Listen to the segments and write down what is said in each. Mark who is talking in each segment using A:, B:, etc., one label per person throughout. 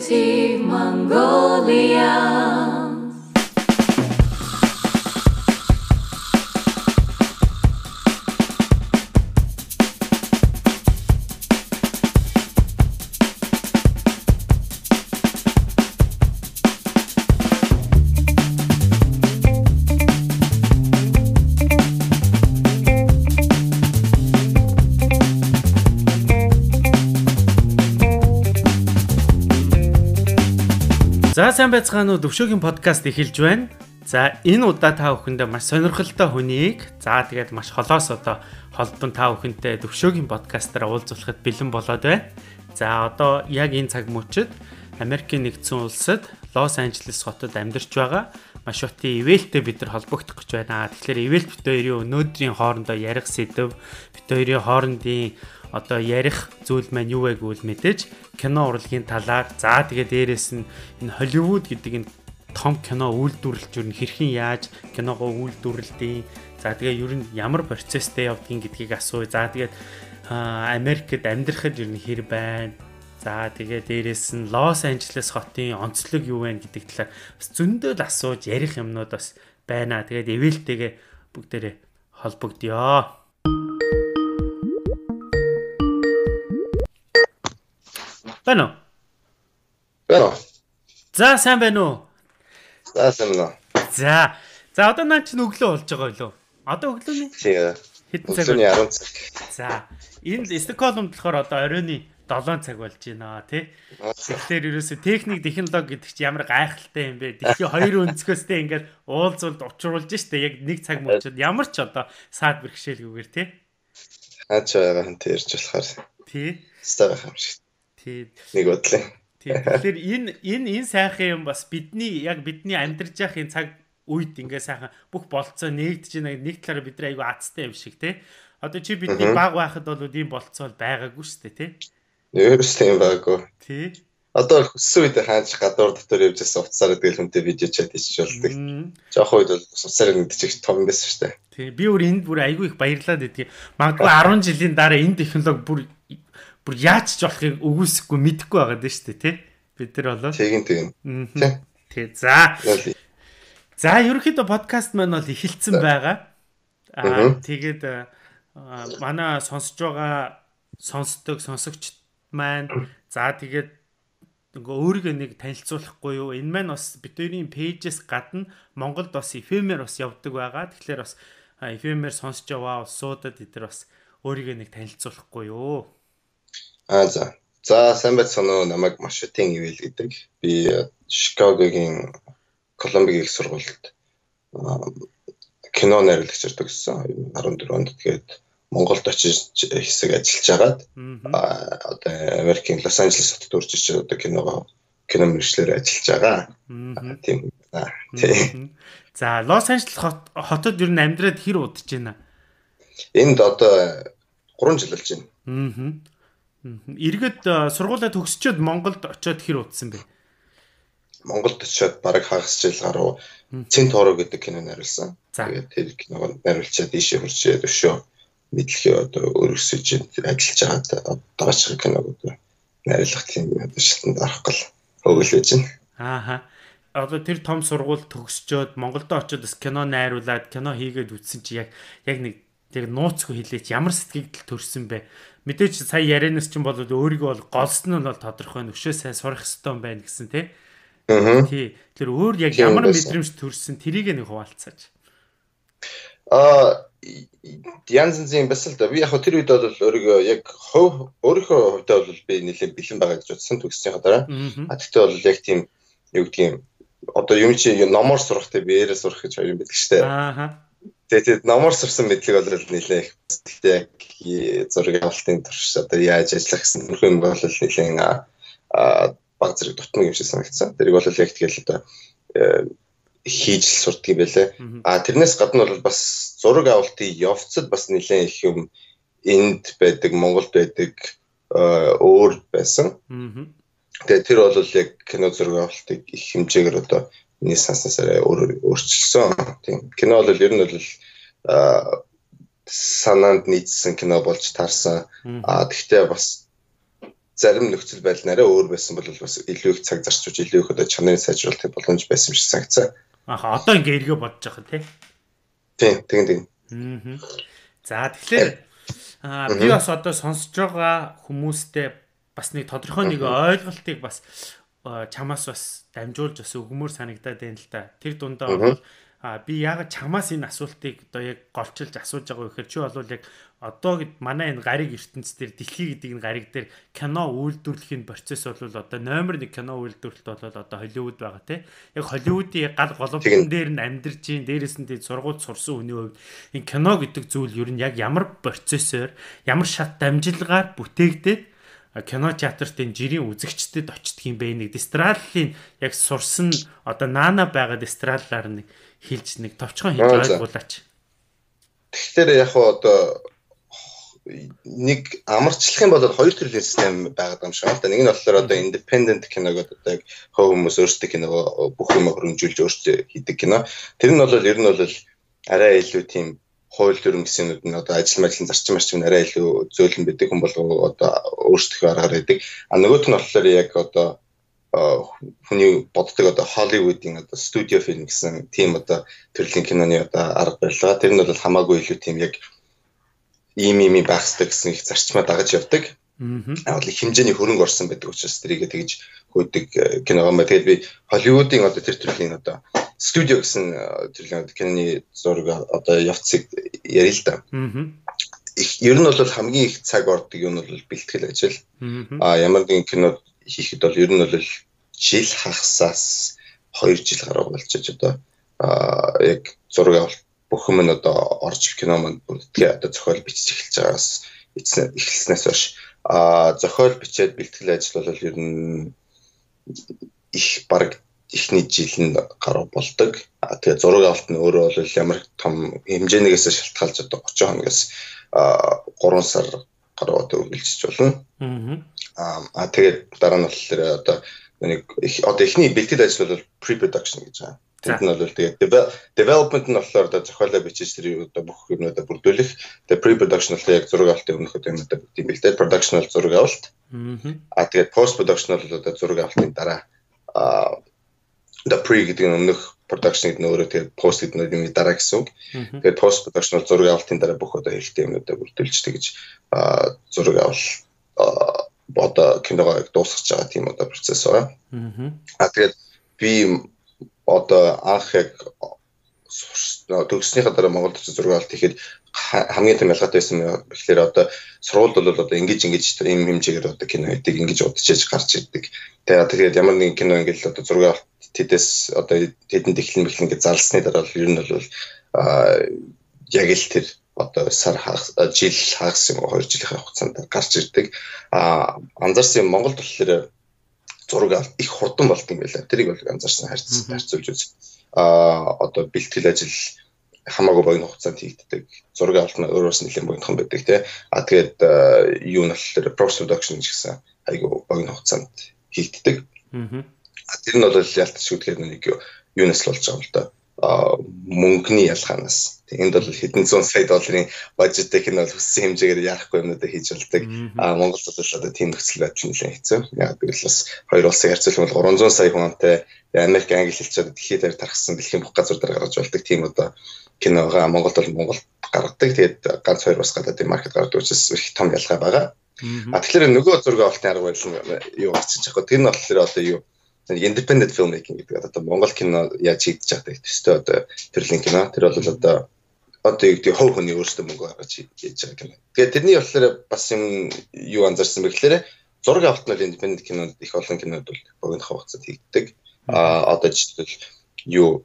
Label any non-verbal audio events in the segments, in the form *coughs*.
A: city, Mongolia.
B: Сайн байцгаана уу Төвшөөгийн подкаст эхэлж байна. За энэ удаа та бүхэндээ маш сонирхолтой хүнийг за тэгээд маш холоос одоо холбон та бүхэнтэй Төвшөөгийн подкастаар уулзуулахад бэлэн болоод байна. За одоо яг энэ цаг мөчид Америкийн нэгдсэн улсад Лос Анжелес хотод амьдарч байгаа маш утын ивэлтэй бид нар холбогдох гэж байна. Тэгэхээр ивэлт бит хоёрын өнөөдрийн хоорондоо ярих сэдв бит хоёрын хоорондын одоо ярих зүйл маань юу вэ гэвэл мэдээж кино урлагийн талаар за тэгээ дээрэс нь энэ Холливуд гэдэг энэ том кино үйлдвэрлэж юу хэрхэн яаж киногоо үйлдвэрлэдэг за тэгээ ер нь ямар процесстэй явдгийг гэдгийг асууя за тэгээд Америкт амьдрахад ер нь хэр байна За тэгээ дээрэс нь Лос Анжелес хотын онцлог юу вэ гэдэг талаар бас зөндөө л асууж ярих юмнууд бас байна. Тэгээд эвэлтэйгээ бүгдээрээ холбогдъё. Байна уу?
C: Байна?
B: За сайн байна уу?
C: За сайн байна?
B: За. За одоо наа чинь өглөө болж байгаа юу? Одоо өглөөний хэдэн цаг
C: Өглөөний 10 цаг.
B: За. Энэ Стокгольмд болохоор одоо оройны 7 цаг болж байна тий. Тэгэхээр ерөөсө техник технологи гэдэг чинь ямар гайхалтай юм бэ? Дэлхийн хоёр өнцгөөстэй ингээд уулзвалд учруулж штэ яг нэг цаг мөчөд ямар ч одоо саад бэрхшээлгүйгээр тий.
C: Хаач байгаа хан тэрж болохоор
B: Тий.
C: стаа байх юм шиг.
B: Тий.
C: Нэг бодлоо.
B: Тий. Тэгэхээр энэ энэ энэ сайхан юм бас бидний яг бидний амьдарч явах энэ цаг үед ингээ сайхан бүх болцоо нэгдэж байна. Нэг талаараа бид нар айгүй азтай юм шиг тий. Одоо чи бидний баг байхад бол ийм болцоо байгаагүй шүү дээ тий.
C: Ерөөсөө юм байгаагүй.
B: Тий.
C: Одоо хөссөн үед хаач гадуур дотор явж байсан уцаар тэгэл хүнтэй видео чат хийж болдог. Жохоо үед бол уцаар нэгдэж том байсан шүү дээ.
B: Тий. Би өөр энд бүр айгүй их баярлаад байдгийг. Магадгүй *laughs* 10 жилийн дараа энэ технологи бүр бүр яаж ч болохыг өгөөсөхгүй мэдэхгүй байгаа даа шүү дээ тий. Бид нар болоо.
C: Тэгин тэгин.
B: Тий. За. За ерөнхийдөө подкаст маань бол эхэлсэн байгаа. Аа тэгээд манай сонсож байгаа сонсдог сонсогч маань за тэгээд нөгөө өөрийгөө нэг танилцуулахгүй юу? Энэ маань бас бид хоёрын пэйжээс гадна Монголд бас эфемер бас явдаг байгаа. Тэгэхээр бас эфемер сонсож яваа улсуудад нар бас өөрийгөө нэг танилцуулахгүй юу?
C: Аа за. За сайн байцгаана уу намайг Машутын ивэл гэдэг. Би Чикагогийн Колумбиг их сургуульд кино найруулагчаар төгссөн 14 онд. Тэгээд Монголд очиж хэсэг ажиллаж агаад одоо Америкийн Лос Анжелес хотод урж ич одоо киного кино мэргэжлэр ажиллаж байгаа. Тийм. Тийм.
B: За Лос Анжелес хотод ер нь амьдраад хэр удаж байна?
C: Энд одоо 3 жил болж байна.
B: Аа. Иргэд сургуулаа төгсчөөд Монголд очиод хэр удсан бэ?
C: Монголд очиод бараг хагас жил гаруй Цэн торо гэдэг кино найруулсан. Тэгээд тэр киног найруулчаад ийшээ хурцээд өшөө мэдлэгээ одоо өргөсөж ажиллаж байгаа дооч киног одоо найруулах тийм одоо шатанд арах гал өгүүлж байна.
B: Ааха. Одоо тэр том сургууль төгсчөөд Монголд очиод бас кино найруулад кино хийгээд үтсэн чи яг яг нэг яг нууцгүй хэлээч ямар сэтгэл төрсөн бэ? Мэдээж сая ярианаас чинь бол өөрийгөө бол голсон нь бол тодорхой нөшөө сайн сурах хэрэгтэй юм байна гэсэн тий.
C: Аа.
B: Тий. Тэр өөр яг ямар мэдрэмж төрсэн тэрийг нэг хуваалцаач.
C: Аа янз янзын бас л да. Би яг тэр үед бол өөрийгөө яг хов өөрийнхөө хувьдаа бол би нэлээд бэлэн байгаа гэж бодсон төгссөн дараа. А тэгтээ бол яг тийм юу гэдгийг одоо юм чи номоор сурахтай биеэрээ сурах гэж хоёр юм байдаг штэ.
B: Аа.
C: Тэгээд номоор сурсан мэдлэг бол нэлээд тэгтээ зураг авалтын турш одоо яаж ажиллах гэсэн юм бол нэлээд а баг зэрэг дутмаг юм шиг санагдсан. Тэрийг бол яг тэгэл одоо хийж л сурдаг юм байлээ. А тэрнээс гадна бол бас зураг авалтын явцад бас нэлээд их юм энд байдаг, Монголд байдаг өөр байсан. Тэгээ тэр бол яг кино зураг авалтыг их хэмжээгээр одоо миний санснасаараа өөр өөрчилсөн. Тийм. Кино бол ер нь бол санаанд нийцсэн кино болж таарсан. А тэгтээ бас зарим нөхцөл байдал нарай өөр байсан бол бас илүү их цаг зарчууж илүү их одоо чанарын сайжруулах боломж байсан юм шиг санагцсан.
B: Аха одоо ингээ эргээ бодож байгаа тийм.
C: Тийм, тэгин тэгин.
B: Аа. За тэгэхээр би бас одоо сонсож байгаа хүмүүстээ бас нэг тодорхой нэг ойлголтыг бас чамаас бас дамжуулж бас өгмөр санагдаад байна л да. Тэр дундаа бол а би яг чамаас энэ асуултыг одоо яг голчилж асууж байгаа гэхээр чи бол яг одоо манай энэ гариг ертөнц дээр дэлхий гэдэг энэ гариг дээр кино үйлдвэрлэхийн процесс бол одоо номер 1 кино үйлдвэрлэлт бол одоо Холливуд байгаа тий. Яг Холливуудын гал голомтон дээр нь амьдарч ийн дээрээс нь тий сургууль сурсан хүний хувьд энэ кино гэдэг зүйл ер нь яг ямар процессор ямар шат дамжилгаар бүтээгдээд кино театрт энэ жирийн үзэгчдэд очдөг юм бэ нэг дистраллын яг сурсан одоо наана байгаа дистраллаар нэг хэлж нэг товчхон хийж ойлгуулаач.
C: Тэгэхээр яг одоо нэг амарчлах юм бол хоёр төрлийн систем байгаад юм шиг байна. Нэг нь болохоор одоо independent киног одоо яг хов хүмүүс өөрсдөө киног бүх юм хөрөмжүүлж өөрсдөө хийдэг кино. Тэр нь бол ер нь бол арай илүү тийм хууль дүрм гэсэнүүд нь одоо ажил мэдлэн зарчим марчим арай илүү зөөлөн байдаг хүн болго одоо өөрсдөө аргаар байдаг. А нөгөөх нь болохоор яг одоо хүний боддог одоо Холливуудын одоо студио фильм гэсэн тийм одоо төрлийн киноны одоо арга барилга. Тэр нь бол хамаагүй илүү тийм яг ийм ийм байх хэрэгтэй гэсэн их зарчмаа дагаж явдаг. Аа бол хэмжээний хөрөнгө орсон байдаг учраас тэрийг тэгж хөөдөг э, кино юм байна. Тэгээд би Холливуудын одоо тэр төрлийн одоо студио гэсэн э, төрлийн киноны зураг одоо явцыг ярил л да. Ер нь бол хамгийн их цаг ордог юм бол бэлтгэл ажил. Аа ямар нэгэн кино хийхэд бол ер нь бол жил хагасаас 2 жил гаруй болчихж одоо яг зураг авалт бүх юм нь одоо орж кино манд тэгээ одоо зохиол бичиж эхэлж байгаас эхэлснээс хойш а зохиол бичээд бэлтгэл ажил бол ер нь их баг эхний жил нь гаруй болдог. А тэгээ зураг авалт нь өөрөө бол ямар том хэмжээнээс шалтгаалж одоо 30 хоногоос 3 сар гаруй одоо үргэлжлэж болно. Аа. Тэгээд дараа нь болохоор одоо нэг одоо эхний бэлтгэл ажил бол pre-production гэж байгаа. Тэнд нь бол тэгээд development нь болохоор одоо зохиолоо бичиж тэр одоо бүх юмнуудаа бүрдүүлэх. Тэгээд pre-production бол яг зураг авалтын өмнөх одоо юмудаа бүгд юм бэлдээ. Production бол зураг авалт. Аа тэгээд post production бол одоо зураг авалтын дараа аа the pre гэдэг нь өмнөх production гэдэг нь өөрөө тэгээд post гэдэг нь юм дараа гэсэн үг. Тэгээд post production бол зураг авалтын дараа бүх одоо хэлтэй юмнуудаа бүрдүүлж тэгж аа зураг авалт одоо киногоо дуусгаж байгаа тийм одоо процесс байгаа. Аа тэгээд би одоо анх яг төгснөхийн дараа Монголд зураг авалт хийхэд хамгийн том ялгаатай байсан юм гэхээр одоо сургуульд бол одоо ингэж ингэж ийм хэмжээгээр одоо кино хийдэг ингэж удажж гарч ирдэг. Тэгээд тэгээд ямар нэгэн кино ингээл одоо зураг авалт тэдэс одоо тэдэнд эхлэн бэхлэн гэж зарлсны дараа ер нь бол яг л тэр одоо сар хагас жил хагас юм уу 2 жилийн хугацаанд гарч ирдэг. А анзаарсан юм Монголд болохоор зураг их хурдан болт юм байлаа. Тэрийг бол анзаарсан харьцуулж үз. А одоо бэлтгэл ажил хамаагүй богино хугацаанд хийгддэг. Зураг авалт нь өөрөөс нь нэлээд богинохон байдаг тий. А тэгээд юу нь болохоор post production гэсэн айгүй богино хугацаанд хийгддэг. А тэр нь бол ялтч үтгэхээр нэг юунаас л болж байгаа юм л да мөнгөний ялгаанаас. Энд бол хэдэн зуун сая долларын бажеттэй кино бол хүссэн хэмжээгээр яахгүй юмнуудаа хийж болдог. А Монгол бол одоо тийм нөхцөл байдал нэлээд хэцүү. Яг бас хоёр улсын харьцуулбал 300 сая хүнтэй Америк англи хэлчихэд дэлхийд дээр тархсан дэлхийн бүх газар дээр гаргаж болдог тийм одоо киногаа Монголд бол Монголд гаргадаг. Тэгээд ганц хоёр бас гадаад маркет гаргадаг учраас их том ялгаа байгаа. А тэгэхээр нөгөө зураг авалтын арга барил нь юу гарч иж байгаа. Тэр нь болохоор одоо юу independent filmmaking гэдэг одоо Монгол кино яаж хийдэж байгаа төстэй одоо төрлийн кино тэр бол одоо одоо юу гэдэг хов хүний өөрсдөө мөнгө гаргаж хийж байгаа кино. Тэгээд тэрний болохоор бас юм юу анзаарсан бэ гэхээр зураг авалт нь independent кинонд их олон кинод бол богино хугацаанд хийгддэг. А одоо жишээлбэл юу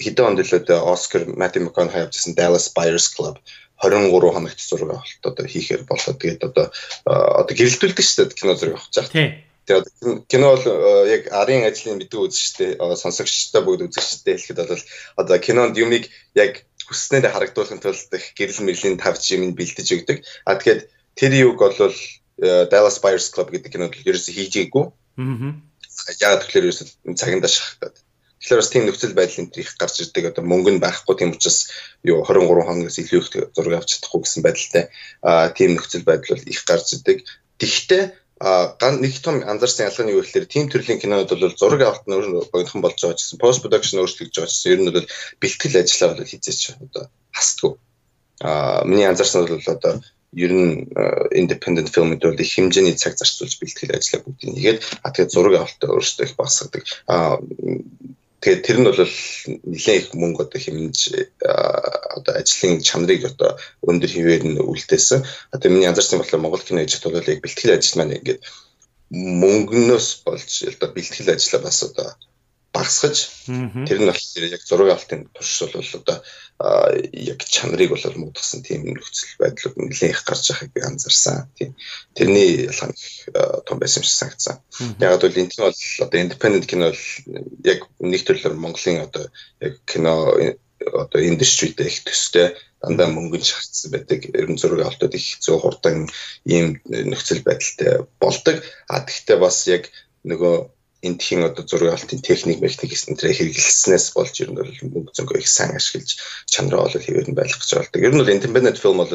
C: хэдэн онд л одоо Оскар Matthew McConaughey авчихсан Dallas Buyers Club 23 хоногт зураг авалт одоо хийхээр болоо. Тэгээд одоо одоо гэрэлтүүлдэг шүү дээ кино зураг авах чах. Тийм Тэгээд кино бол э, яг арын ажлын мэддэг үзэгчтэй сонсогчтой бүгд үзэгчтэй хэлэхэд бол одоо кинонд юмыг яг хүснээр харагдуулахын тулд их гэрэл мэрлийн тавч юм бэлдэж өгдөг. А тэгэхээр тэр юг бол э, Dallas Buyers Club гэдэг кинод ерөөсөө хийжээгүй. Аа. Яг тэгэхээр ерөөсөө цагиндаа шахагдаад. Тэгэхээр бас тийм нөхцөл байдал энэ их гарч ирдэг. Одоо мөнгө нь байхгүй тийм учраас юу 23 хоногоос илүү их зураг авч чадахгүй гэсэн байдалтай. Аа тийм нөхцөл байдал бол их гарч ирдэг Тэгвэл а ган нэг том анзаарсан ялгаа нь юу гэхээр тийм төрлийн кинонууд бол зураг авалт нь өөр богинохон болж байгаа гэсэн пост продакшн өөрчлөгдөж байгаа гэсэн ер нь бол бэлтгэл ажиллаа бол хизээч одоо хасдгүй. А миний анзаарсан бол одоо ер нь independent filmд бол их хэмжээний цаг зарцуулж бэлтгэл ажиллаа бүгдийг нэгээд а тэгээд зураг авалтаа өөрөөсөө их багасгадаг. А тэгээд тэр нь бол нэлээд их мөнгө одоо хэмнэж одоо ажлын чанарыг одоо өндөр хിവэр нь үлдээсэн. Одоо миний анзаарсан болохоор Монгол кино ижид бол яг бэлтгэл ажил маань ингээд мөнгнөөс болж одоо бэлтгэл ажиллаа бас одоо багсгаж тэр нь болохоор яг зураг авалтын турш бол одоо яг чанарыг бол муудсан тийм нөхцөл байдлууд нэлээд их гарч байгааг би анзаарсан. Тийм. Тэрний ялгаа том байсан юм шиг санагдсан. Яг бол энэ бол одоо independent кино бол яг нэг төрлөөр Монголын одоо яг кино одоо индустридээ их төстэй дандаа мөнгөнд шаардсан байдаг. Ер нь зураг авалтууд их хэцүү хурдан ийм нөхцөл байдалтай болдог. А тэгвэл бас яг нөгөө энэ тхийн одоо зураг алтын техник механик гэсэн тэрэ хэрэглэснээс болж ер нь бол мөнгө зөнгөө их сайн ашиглаж чанараа бол хэвээр нь байх гэж болдог. Ер нь бол independent film бол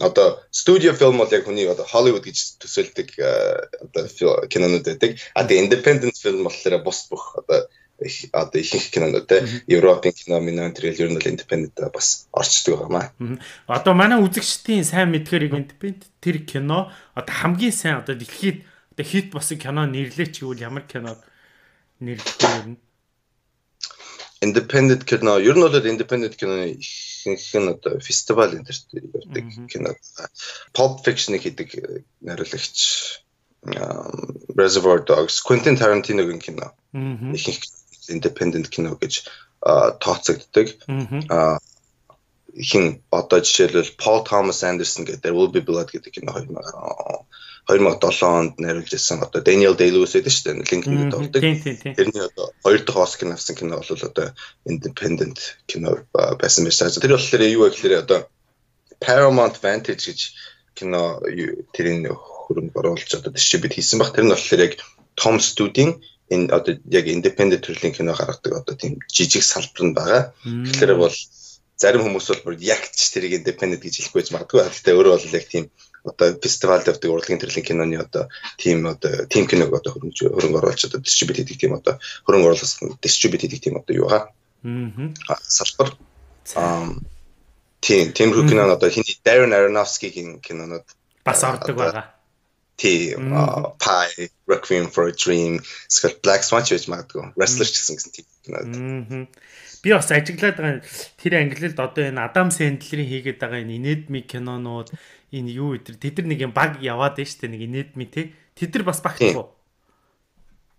C: одоо студио фильм бол яг хүний одоо Hollywood гэж төсөөлдөг одоо кинонууд байдаг. А тэгээ independent film болохоор бус бүх одоо их одоо ихэнх кинонууд те Европын кино минь тэр ер нь бол independent бас орчдөг байгаа маа.
B: Одоо манай үзэгчдийн сайн мэдхээр independent тэр кино одоо хамгийн сайн одоо дэлхийд Тэгээ хит босын кино нэрлээ ч гэвэл ямар кинод нэрлэх юм?
C: Independent кино. Ер нь бол independent кино ихэнх нь одоо фестивал энэ төр явдаг кино. Pulp Fiction-ыг хийдэг найруулагч Reservoir Dogs, Quentin Tarantino-гийн кино. Ихэнх independent кино гэж тооцогддог. Хин одоо жишээлбэл Paul Thomas Anderson гэдэг There Will Be Blood гэдэг кино 2000 2007 онд найруулж ирсэн одоо Daniel Day-Lewis гэдэг шүү дээ Lincoln гэдэг болдог. Тэрний одоо хоёр дахь Оскар авсан кино бол одоо Independent кино байсан байсан. Тэр болохоор юу вэ гэхээр одоо Paramount Vantage гэж кино тэрийн хөрөнгө оруулж одоо дистрибьют хийсэн баг. Тэр нь болохоор яг Tom Studi-ийн энэ одоо яг independent төрлийн кино гаргадаг одоо тийм жижиг салбар нь байгаа. Тэгэхээр бол зарим хүмүүс бол бүр яг ч тэрийг independent гэж хэлэхгүй байж магадгүй. Гэхдээ өөрөө бол яг тийм одоо фестивалд явдаг урлагийн төрлийн киноны одоо тим одоо тим киног одоо хөрөнгө хөрөнгө оруулж одоо дистрибьют хийдэг тийм одоо хөрөнгө оруулалт дистрибьют хийдэг тийм одоо юу га аа салбар аа тийм тиймэрхүү кино одоо хиний Darren Aronofsky-гийн кинонууд
B: бас ордог байгаа.
C: Тийм Pie, Requiem for a Dream, эсвэл Black Swan ч байж магадгүй. Wrestler ч гэсэн гэсэн тийм кинод.
B: Би бас ажиглаад байгаа тэр англилд одоо энэ Адам Сэндлерийн хийгээд байгаа энэ инедми кинонууд энэ юу өдр тэд нар нэг юм баг яваад байна дээ нэг инедми те. Тэд нар бас багтдаг уу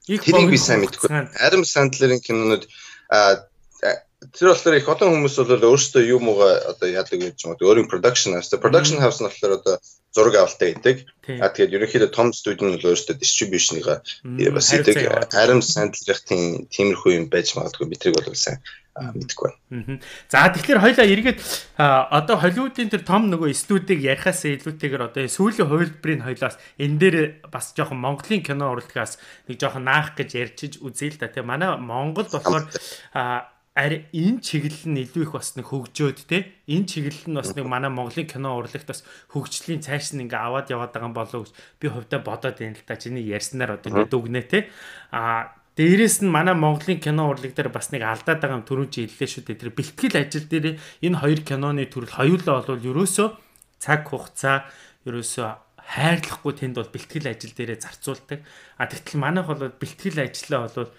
C: их тэрийг би сайн мэдгүй Адам Сандлерийн кинонууд тэр болохоор их олон хүмүүс бол өөрсдөө юу мууга одоо яадаг гэж юм уу өөрийн production house. Production house нь болохоор одоо зураг авалтаа хийдэг. А тэгээд ерөнхийдөө том студийн бол өөрсдөө distribution-ыг бас хийдэг. Adam Sandler-ийн тиймэрхүү юм байж магадгүй. Би тэрийг бол сайн мэдэхгүй байна.
B: За тэгэхээр хоёлаа эргээд одоо Холливуудын тэр том нөгөө студийг ярихаас илүүтэйгээр одоо сүүлийн хувилбарыг хоёлаас энэ дээр бас жоохон Монголын кино урлагаас нэг жоохон наах гэж ярьчиж үзье л да. Тэгээ манай Монгол болохоор ари энэ чиглэл нь илүү их бас нэг хөгжөөд те энэ чиглэл нь бас нэг манай Монголын кино урлагт бас хөгжлийн цааш нь ингээ аваад яваад байгаа болов гэж би хувьдаа бодоод байна л та чиний ярьснаар одоо ингээ дүгнэ те а Дээрээс нь манай Монголын кино урлаг дээр бас нэг алдаад байгаа юм түрүүн чи хэллээ шүү дээ. Тэр бэлтгэл ажил дээр энэ хоёр киноны төрөл хоёулаа бол ерөөсөө цаг хугацаа ерөөсөө хайрлахгүй тэнд бол бэлтгэл ажил дээрээ зарцуулдаг. А тэгтэл манайх бол бэлтгэл ажлаа бол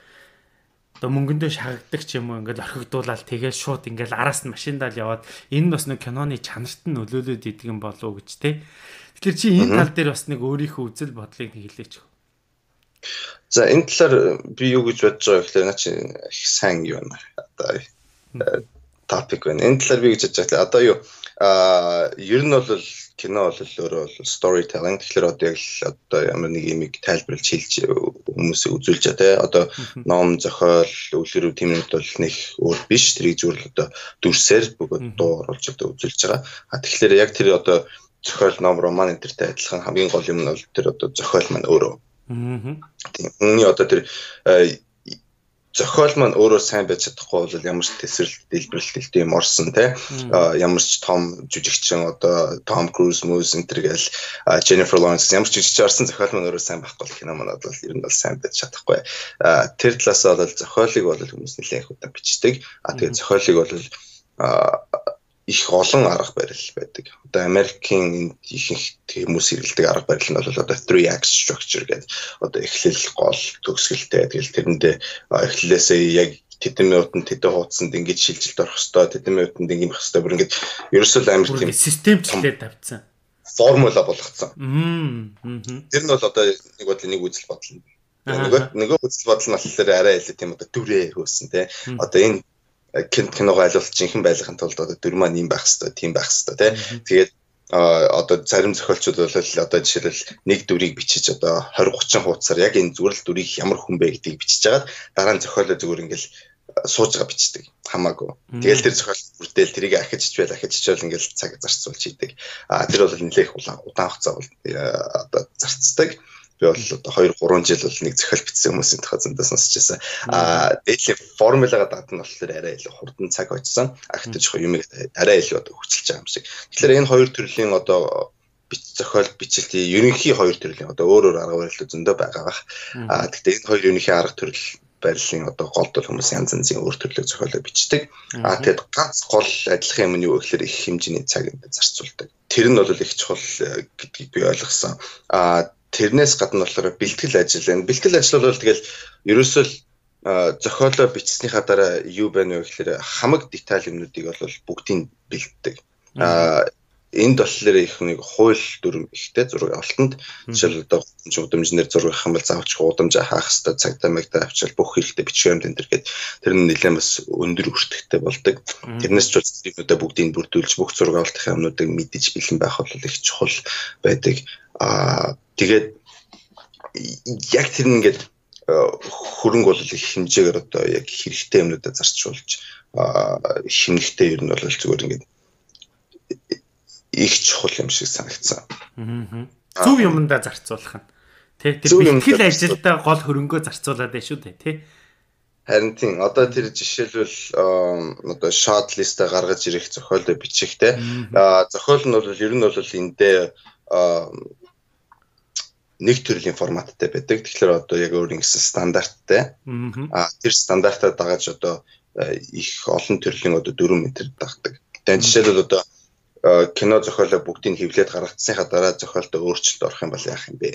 B: одоо мөнгөндөө шахагддаг ч юм уу ингээд орхигдуулаад тэгэл шууд ингээд араас нь машиндаал яваад энэ бас нэг киноны чанарт нь нөлөөлөд идэг юм болов уу гэж те. Тэгэхээр чи энэ тал дээр бас нэг өөрийнхөө үзэл бодлыг хэлээч.
C: За энэ талаар би юу гэж бодож байгаа гэхээр наа чи их сайн байна. Одоо топик байна. Энэ талаар би гэж бодож байгаа. Одоо юу а ер нь бол кино бол өөрөө бол storytelling тэгэхээр одоо яг л одоо ямар нэг юм тайлбарлаж хэлж хүмүүсийг үзүүлж байгаа те одоо ном зохиол тийм юмд бол нэг өөр биш тэрийг зүгээр л одоо дүрсээр бүгд дуу оруулж одоо үзүүлж байгаа. А тэгэхээр яг тэр одоо зохиол ном роман энэ төртэй адилхан хамгийн гол юм нь бол тэр одоо зохиол маань өөрөө Тийм. Үүний одоо тэр зохиол маань өөрөө сайн байж чадахгүй бол ямар ч тесрэл дэлбэрэлт юм орсон те ямар ч том жүжигчин одоо Том Круз Мус энтер гэл Jennifer Lawrence ямар ч жүжигч орсон зохиол маань өөрөө сайн байхгүй кино манад бол ер нь бол сайн байж чадахгүй. Тэр талаас бол зохиолыг бол хүмүүс нэлээд их удаа бичдэг. А тэгээд зохиолыг бол их олон арга барил байдаг. Одоо Америкийн ихэнх хүмүүс хэрэглэдэг арга барил нь бол одоо 3 act structure гэдэг. Одоо эхлэл, гол, төгсгөлтэй. Тэгэл тэрэндээ эхлэлээсээ яг тэдэн минутанд тэдэн хуудсанд ингэж шилжилт орох хэвээр тэдэн минутанд ингэ байх хэвээр бүр ингэ ерөөсөө амар тийм
B: системчлээд тавьсан.
C: Формула болгоцсон. Тэр нь бол одоо нэг бодлоо нэг үзэл бодол. Нөгөө нөгөө үзэл бодол нь болохоор арай илүү тийм одоо дүрээ хөөсөн те. Одоо энэ киног айлуулт жинхэнэ байлгахын тулд одоо дүр маань юм байх хэвээр тийм байх хэвээр тий. Тэгээд одоо зарим зохиолчид бол одоо жишээлбэл нэг дүрийг бичиж одоо 20 30 хуудасаар яг энэ зүгээр л дүрийг ямар хүн бэ гэдгийг бичиж хагаад дараа нь зохиолоо зүгээр ингээл сууж байгаа бичдэг хамаагүй. Тэгэл тэр зохиол бүрдэл тэрийг ахиж чвэл ахиж чвэл ингээл цаг зарцуулж хийдэг. А тэр бол нэлээх удаан хугацаа бол одоо зарцдаг би бол одоо 2 3 жил бол нэг зохиол бичсэн хүмүүсийн зөндөө сонсч байсан. Аа дээдлийн формулагаа дадна болохоор арай илүү хурдан цаг очсон. Ахтаж юм арай илүү одоо хүчилж байгаа юм шиг. Тэгэхээр энэ хоёр төрлийн одоо бич зохиол бичлэлтийн ерөнхий хоёр төрлийн одоо өөр өөр арга барил зөндөө байгаа бах. Аа гэхдээ энэ хоёр ерөнхий арга төрөл барилын одоо голд бол хүмүүс янз янзын өөр төрлөг зохиолоо бичдэг. Аа тэгэд ганц гол адилхан юм нь юу гэхээр их хэмжээний цаг энд зарцуулдаг. Тэр нь бол их чухал э, гэдгийг би ойлгосон. Аа тэрнээс гадна болохоор бэлтгэл ажил байна. Бэлтгэл ажил бол тэгэл ерөөсөө зохиолоо бичснийхаа дараа юу байна вэ гэхээр хамаг деталь юмнуудыг бол бүгдийг бэлддэг. Аа энд болохоор их нэг хууль дүрм ихтэй зураг авалтанд жишээл одоо удамжнэр зураг авах юм бол заавч удамж хаах хэвээр цагдаа мэгдэ авчвал бүх хэрэгтэй бичвэ юм энэ төр гээд тэр нь нэлээд бас өндөр өртөгтэй болдог. Тэрнээс ч бас юмудаа бүгдийг бүрдүүлж бүх зураг авалтын юмнуудыг мэдэж бэлэн байх бол их чухал байдаг. Аа Тэгээд яг тэр нь ингээд хөрөнгө бол их хэмжээгээр одоо яг хэрэгтэй юмнуудаа зарцуулж хэмнэхтэй ер нь бол зүгээр ингээд их чухал юм шиг санагдсан.
B: Зөв юмдаа зарцуулах нь. Тэг тэр бэлтгэл ажилдаа гол хөрөнгөө зарцуулаад байна шүү дээ, тий.
C: Харин тийм одоо тэр жишээлбэл одоо short list-а гаргаж ирэх зохиолоо бичихтэй. Зохиол нь бол ер нь бол эндээ нэг төрлийн форматтай байдаг. Тэгэхээр одоо яг өөр ингэсэн стандарттай. Аа тэр стандартаа дагаж одоо э, их олон төрлийн одоо 4 метр дагдаг. Тэгээд жишээлбэл одоо кино зохиолоо бүгдийг хэвлээд гаргацсныхаа дараа зохиолдоо өөрчлөлт орох юм бол яах юм бэ?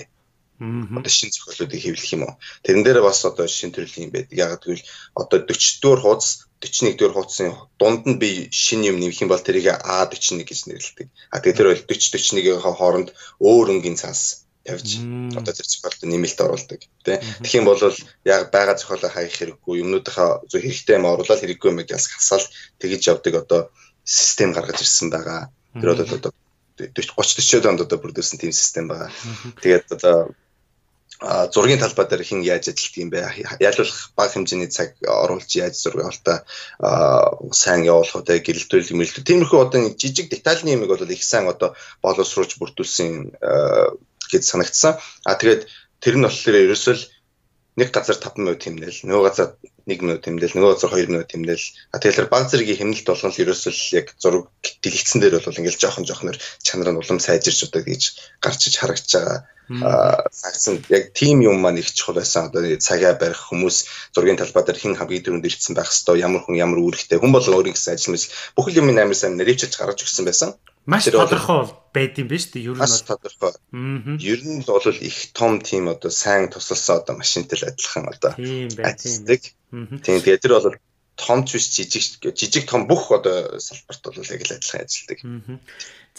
C: Одоо шинэ зохиолуудыг хэвлэх юм уу? Тэрэн дээр бас одоо шинэ төрлийн юм байдаг. Яг гэвэл одоо 40 дугаар хуудас 41 дугаар хуудсын дунд нь би шинэ юм нэмэх юм бол тэрийг А41 гэж нэрлэдэг. А тэгээд тэр бол 40 41-ийн хооронд өөр өнгийн цаас тавьж одоо тэр зохиолд нэмэлт оруулдаг тий. Тэгэх юм бол яг байгаа зохиолоо хаях хэрэггүй юмнуудынхаа зөв хэрэгтэй юм оруулаад хэрэггүй юм гэж хасаал тэгэж явдаг одоо систем гаргаж ирсэн байгаа. Тэр бол одоо 40 30 40 онд одоо бүрдүүлсэн тийм систем байгаа. Тэгээд одоо зургийн талбай дээр хэн яаж ажилладаг юм бэ? Ялуулах бага хэмжээний цаг оруулж яаж зураг авалтаа сайн явуулах уу гэрэлтүүл мэлтүү. Тиймэрхүү одоо жижиг детальны юмыг бол их сайн одоо боловсруулж бүрдүүлсэн гэж санагдсан. А тэгээд тэр нь болохоор ерөөсөө нэг газар 5 минут хэмнэл, нөгөө газар 1 минут хэмнэл, нөгөө газар 2 минут хэмнэл. А тэгэхээр баг зэргийн хэмнэлт болгон л ерөөсөө л яг зураг дэлгэцэн дээр бол ингээл жоохон жоохноор чанар нь улам сайжирч удаа гэж гарч иж харагдаж байгаа. Аа сагсан яг тим юм маань их чухал байсан. Одоо цагаа барих хүмүүс зургийн талбай дээр хэн хамгийн түрүүнд ирсэн байх хэвээр ямар хүн ямар үүрэгтэй хүн болон өөрийн гэсэн ажил мэс бүхэл юм амар сайн нэрэвчж гаргаж өгсөн байсан.
B: Маш тодорхой байд юм биш үү?
C: Ер нь маш тодорхой. Ер нь бол их том тим одоо сайн тусалсан одоо машинтай л адилхан одоо ажилладаг. Тийм тэгээд тэр бол том ч биш жижиг жижиг том бүх одоо салбарт бол яг л адилхан ажилладаг.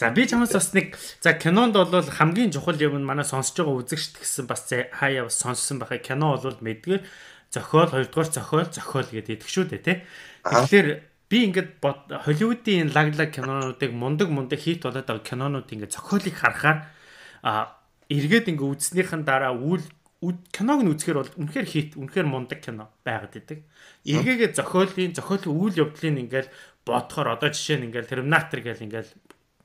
B: За би чамаас бас нэг за кинонд бол хамгийн чухал юм нь манай сонсож байгаа үзэгчд гэсэн бас хаяа бас сонссон байхаа кино бол мэдгээр зохиол хоёрдугаар зохиол зохиол гэдэг шүү дээ тий. Тэгэхээр би ингээд Холливуудын лаглаг кинонуудыг мундаг мундаг хит болоод байгаа кинонууд ингээд зохиолыг харахаар а эргээд ингээд үзснийхэн дараа үйл киног нь үзэхээр бол үнэхээр хит үнэхээр мундаг кино байгаад идэг. Эргээгээ зохиолын зохиолын үйл явдлыг ингээд бодохоор одоо жишээ нь ингээд Terminator гэл ингээд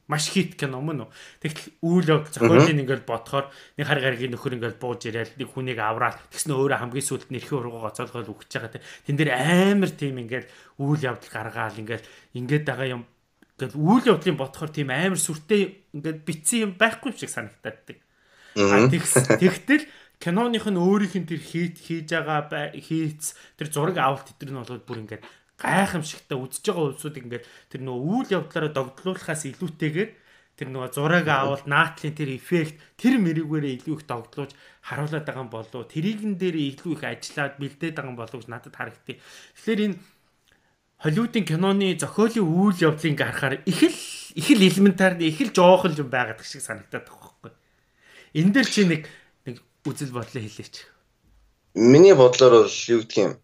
B: маш хит кино мөн үү. Тэгтэл үйл явдал зохиолын ингээд бодохоор нэг хар гаргийн нөхөр ингээд бууж ирээл нэг хүнийг авраад тэгснэ өөрөө хамгийн сүүлд нэрхийн ургуугаа гоцоолгоод үхэж байгаа те. Тэн дээр амар тийм ингээд үйл явдал гаргаал ингээд ингээд байгаа юм ингээд үйл явдлын бодохоор тийм амар сүртэй ингээд битсэн юм байхгүй шиг санагдаад. Тэгтэл киноных нь өөрийнх нь тэр хийт хийж байгаа хийц тэр зураг авалт тэр нь болоод бүр ингээд гайхамшигтай үзэж байгаа улсуудыг ингээд тэр нөгөө үйл явдлаараа догдлуулахаас илүүтэйгээр тэр нөгөө зураг авалт наатлын тэр эффект тэр мэрэгээрээ илүү их догдлуулж харуулад байгаа юм болов тэрийгэн дээр илүү их ажиллаад бэлдээд байгаа юм болов гэж надад харагдтыг. Тэгэхээр энэ Холливуудын киноны зохиолын үйл явдлыг ингээ харахаар их л их л элементар их л жоохон юм байгаад шиг санагдаад байгаа байхгүй. Энэ дээр чи нэг нэг үзэл бодлоо хэлээч.
C: Миний бодлоор бол юу гэдгийг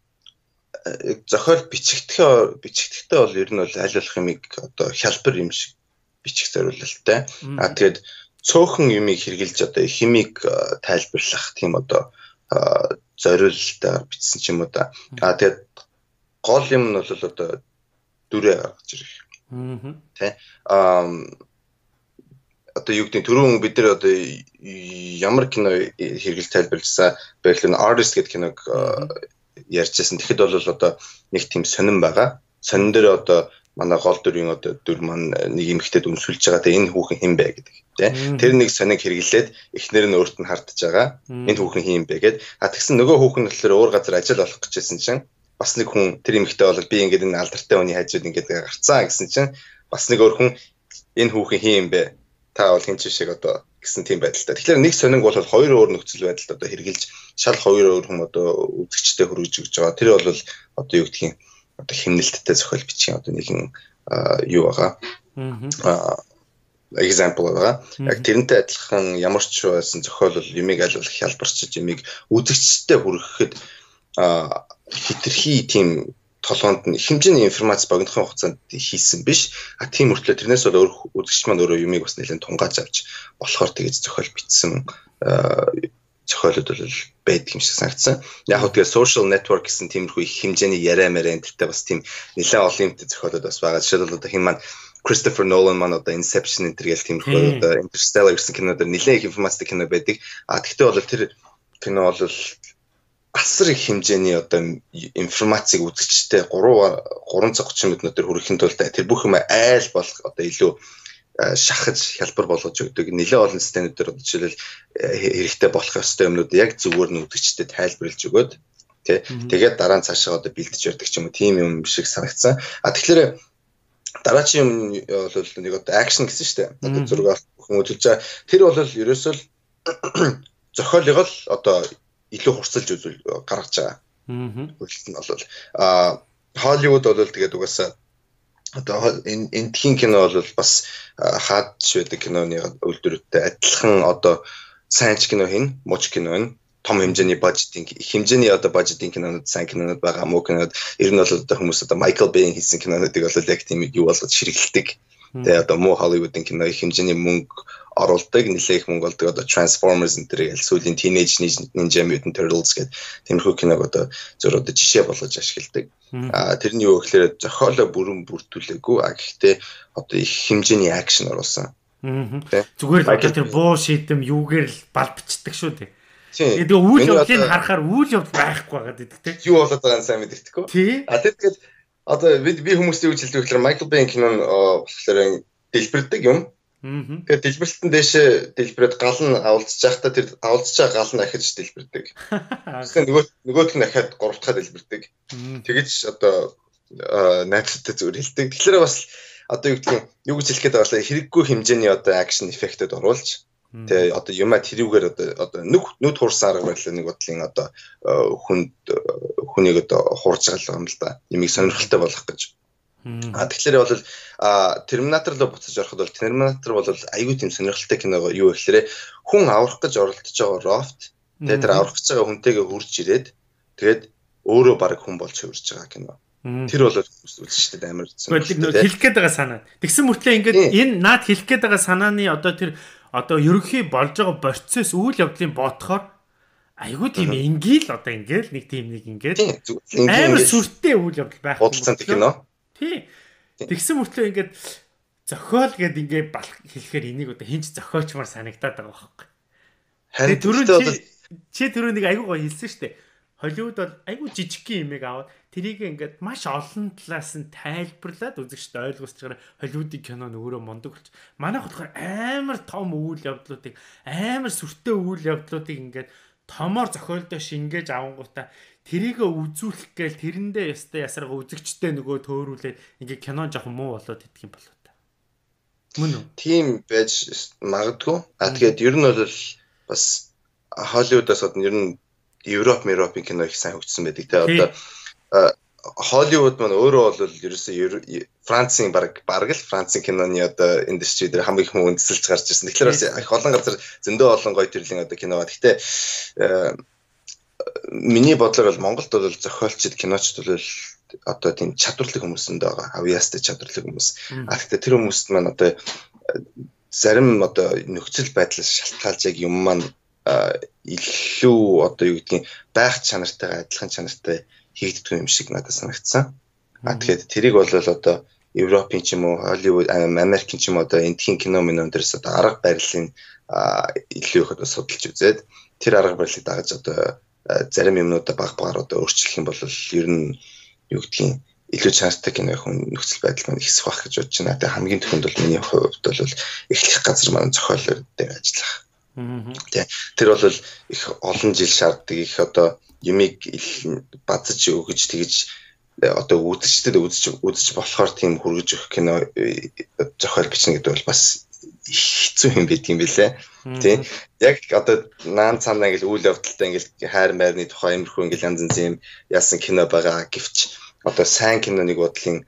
C: зохиол бичигдэхээ бичигдэхтэй бол ер нь бол аль болох юмыг одоо хялбар юм шиг бичих зориулалтай. А тэгээд цөөхөн юмыг хэрглэж одоо химиг тайлбарлах тийм одоо зориулалтаар бичсэн ч юм уу да. А тэгээд гол юм нь бол одоо дүрээ гаргаж ирэх. Аа. Тэ. Аа одоо юу гэдэг түрүүн бид нар одоо ямар кино хэрэгэл тайлбарлажсан байхлаа artist гэдэг киног ярьжсэн. Тэгэхэд бол одоо нэг тийм сонирн байгаа. Сонин дээр одоо манай гол дүрийн одоо дүр маань нэг эмэгтэйд өмсүүлж байгаа. Тэгээ энэ хүүхэн хэн бэ гэдэг. Тэ? Тэр нэг сониг хэрэглээд эхнэр нь өөрт нь хардж байгаа. Энэ хүүхэн хэн бэ гэд. А тэгсэн нөгөө хүүхэн нь болохоор өөр газар ажил олох гэжсэн чинь бас нэг хүн тэр эмэгтэй бол би ингээд энэ алдартай хүний хажууд ингээд гарцаа гэсэн чинь бас нэг өөр хүн энэ хүүхэн хэн юм бэ? Та бол хин ч шиг одоо гэсэн тийм байдалтай. Тэгэхээр нэг сонинг бол хоёр өөр нөхцөл байдалд одоо хэрглэж шал хоёр өөр хүм одоо үзэгчтэй хүргэж өгч байгаа. Тэр бол одоо юу гэдгийг одоо химнэлттэй зохиол бичих одоо нэгэн юу байгаа. Аа example байгаа. Яг тэрнтэй адилхан ямар ч байсан зохиол бол юмыг аль болох хялбарчиж юмыг үзэгчтэй хүргэхэд хитрхи тийм толгоонд нь хэмжээний информац богинохын хугацаанд хийсэн биш. А тийм мөртлөө тэрнээс бол өөр үзэгч маань өөрөө юмыг бас нэлээд тунгааж авч болохоор тэгэж зохиол бичсэн зохиолууд бол байдаг юм шиг санагдсан. Яг хөө тэгээ social network гэсэн тиймэрхүү их хэмжээний яриа мэрэ энтертэй бас тийм нэлээд олон юмтай зохиолууд бас байгаа. Жишээлбэл одоо хин маань Christopher Nolan маань одоо Inception энэ төргээл тиймэрхүү одоо Interstellar гэсэн кинодэр нэлээд их информацтай кино байдаг. А тэгтээ бол тэр кино бол асар их хэмжээний одоо информацийг үзэгчтэй 3 330 минутаар хүрэхин тулд тэр бүх юм айл болох одоо илүү шахаж хялбар болгож өгдөг. Нэлээд олон системүүдээр жишээлбэл хэрэгтэй болох ёстой юмнууд яг зүгээр нь үзэгчтэй тайлбарлаж өгөөд тий тэгээд дараа нь цаашаа одоо бэлдэж ярддаг ч юм уу тийм юм шиг санагдсан. А тэгэхээр дараагийн юм бол нэг одоо акшн гэсэн шүү дээ. Одоо зураг бүхэн үзүүлж байгаа. Тэр бол ерөөсөө *coughs* зохиолыг л одоо илүү хурцлж үзүүл гаргаж байгаа. Аа. Үйлдэл нь бол а Холливуд бол тэгээд угаасаа одоо энэ энтхийн кино бол бас хаад швэдэг киноны үйлдвэртэй адилхан одоо сайн ч кино хийн, мууч кино хийн том хэмжээний бажетын хэмжээний одоо бажетын кинонууд сайн кинонууд байгаа муу кинонууд ер нь бол одоо хүмүүс одоо Майкл Бэйн хийсэн кинонуудыг бол яг тийм юу болгож ширгэлдэг. Тэгээ одоо муу Холливуудын кино их хэмжээний мөнгө оруулдаг нэлээх мөнгө олдог одоо Transformers энэ төр сүүлийн Teenage Ninja Mutant Turtles гэдэг тиймэрхүү киног одоо зөв одоо жишээ болгож ашигладаг. А тэрний юу гэхээр зохиолоо бүрэн бүртгүүлээгүй а гэхдээ одоо их хэмжээний акшн оруулсан.
B: Зүгээр л тэр буу шийдэм юугээр л бал бичдэг шүү дээ. Тэгээ үйл явдлыг харахаар үйл явдал байхгүй байгаа гэдэг те.
C: Юу болоод байгааг сайн мэддэхгүй. А тэгээд одоо би би хүмүүстэй үйл хэлдэг гэхээр Michael Bay кинон болохоор дэлбэрдэг юм. Тэгээд дэлбэрэлтэн дээшээ дэлбэрээд гал нь авалцж байхдаа тэр авалцж байгаа гал нь ахиж дэлбэрдэг. Тэгэхээр нөгөө нөгөөх нь ахаад гурав дахь дэлбэрдэг. Тэгэж одоо найзтай зүгээр хэлдэг. Тэгэхээр бас одоо юу гэдгийг юу гэж хэлэх гээд байгаа вэ? Хэрэггүй хэмжээний одоо акшн эффектэд оруулж Тэгээ одоо юмаа тэрүүгээр одоо одоо нүг нүд хуурсан арга барил нэг бодлын одоо хүнд хүнийг одоо хуурж байгаа юм л да. Нэмийг сонирхолтой болгох гэж. А тэгэхээр бол Терминатор руу буцаж ороход бол Терминатор бол айгүй тийм сонирхолтой кино юу гэхээр хүн аврах гэж оролдож байгаа рофт тэгээ тэр аврах гэж байгаа хүнтэйгээ хурж ирээд тэгээд өөрөө баг хүн болж хөвөрж байгаа кино. Тэр бол үзэж штэ амар
B: үзсэн. Хэлэх гээд байгаа санаа. Тэгсэн мөртлөө ингээд энэ наад хэлэх гээд байгаа санааны одоо тэр одоо ерөнхий болж байгаа процесс үйл явдлын бодохоор айгүй тийм ингээл одоо ингээл нэг тийм нэг ингээд амар сүртэй үйл явдал байх
C: юм байна. Тий.
B: Тэгсэн мөртлөө ингээд зохиол гэд ингээ бал хэлэхээр энийг одоо хинч зохиолчмаар санагдаад байгаа байхгүй.
C: Харин түрүү
B: чи түрүү нэг айгуу гоё хэлсэн шүү дээ. Холливуд бол айгуу жижигхэн юмыг аваад тэрийг ингээд маш олон талаас нь тайлбарлаад үзэгчд ойлгуулж байгаа Холливуудын кино нь өөрөө мундаг болч. Манайх болохоор амар том үйл явдлуудыг амар сүртэй үйл явдлуудыг ингээд томоор зохиолдоо шингээж авангуудаа тэрийг үзүүлэх гээл тэрэндээ ястай ясарга үзэгчтэй нөгөө төөрүүлээд ингээ кино жоохон муу болоод идэх юм болоо та. Мөн үү?
C: тийм байж магадгүй. А тэгээд ер нь бол бас Холливуудаас одоо ер нь Европ, Европын кино их сайн хөгжсөн байдаг. Тэ одоо Холливуд маань өөрөө бол ерөөсөө Францын баг баг л Францын киноны одоо индастри дээр хамгийн их хүн үндэслэж гарч ирсэн. Тэгэхээр бас их олон газар зөндөө олон гоё төрлийн одоо кино ба. Гэхдээ миний бодлоор бол Монголд бол зохиолчд киночд бол одоо тийм чадварлаг хүмүүс энд байгаа. Авьяастай чадварлаг хүмүүс. А гэхдээ тэр хүмүүст маань одоо зарим одоо нөхцөл байдлаас шалтгаалж яг юм маань илүү одоо юу гэдгийг байх чанартайгаа адилхан чанартай хийгддэг юм шиг надад санагдсан. А тэгэхээр тэрийг бол одоо Европын ч юм уу, Холливуд, Америкийн ч юм одоо эндхийн кино минь дээрс одоо арга барилын илүү их одоо судалж үзээд тэр арга барилыг дагаж одоо зарим юмнуудаа баг багаар одоо өөрчлөх юм бол ер нь юу гэдгийг илүү чанартай кино хүн нөхцөл байдал маань ихсэх байх гэж бодож байна. Тэгээ хамгийн түрүүнд бол миний хувьд бол эхлэх газар маань зохиолоор дээр ажиллах. Тэ тэр бол их олон жил шаарддаг их одоо юмыг базж өгөж тэгж одоо үзэгчдэд үзэж үзэж болохоор тийм хүргэж өгөх кино зохиол бичнэ гэдэг бол бас хэцүү юм байдаг юм билэ. Тий. Яг одоо наан цаанаа ингээл үйл явдалтай ингээл хайр майрны тухай иймэрхүү ингээл янз янз юм яасан кино байгаа гэвч одоо сайн киноныг бодлын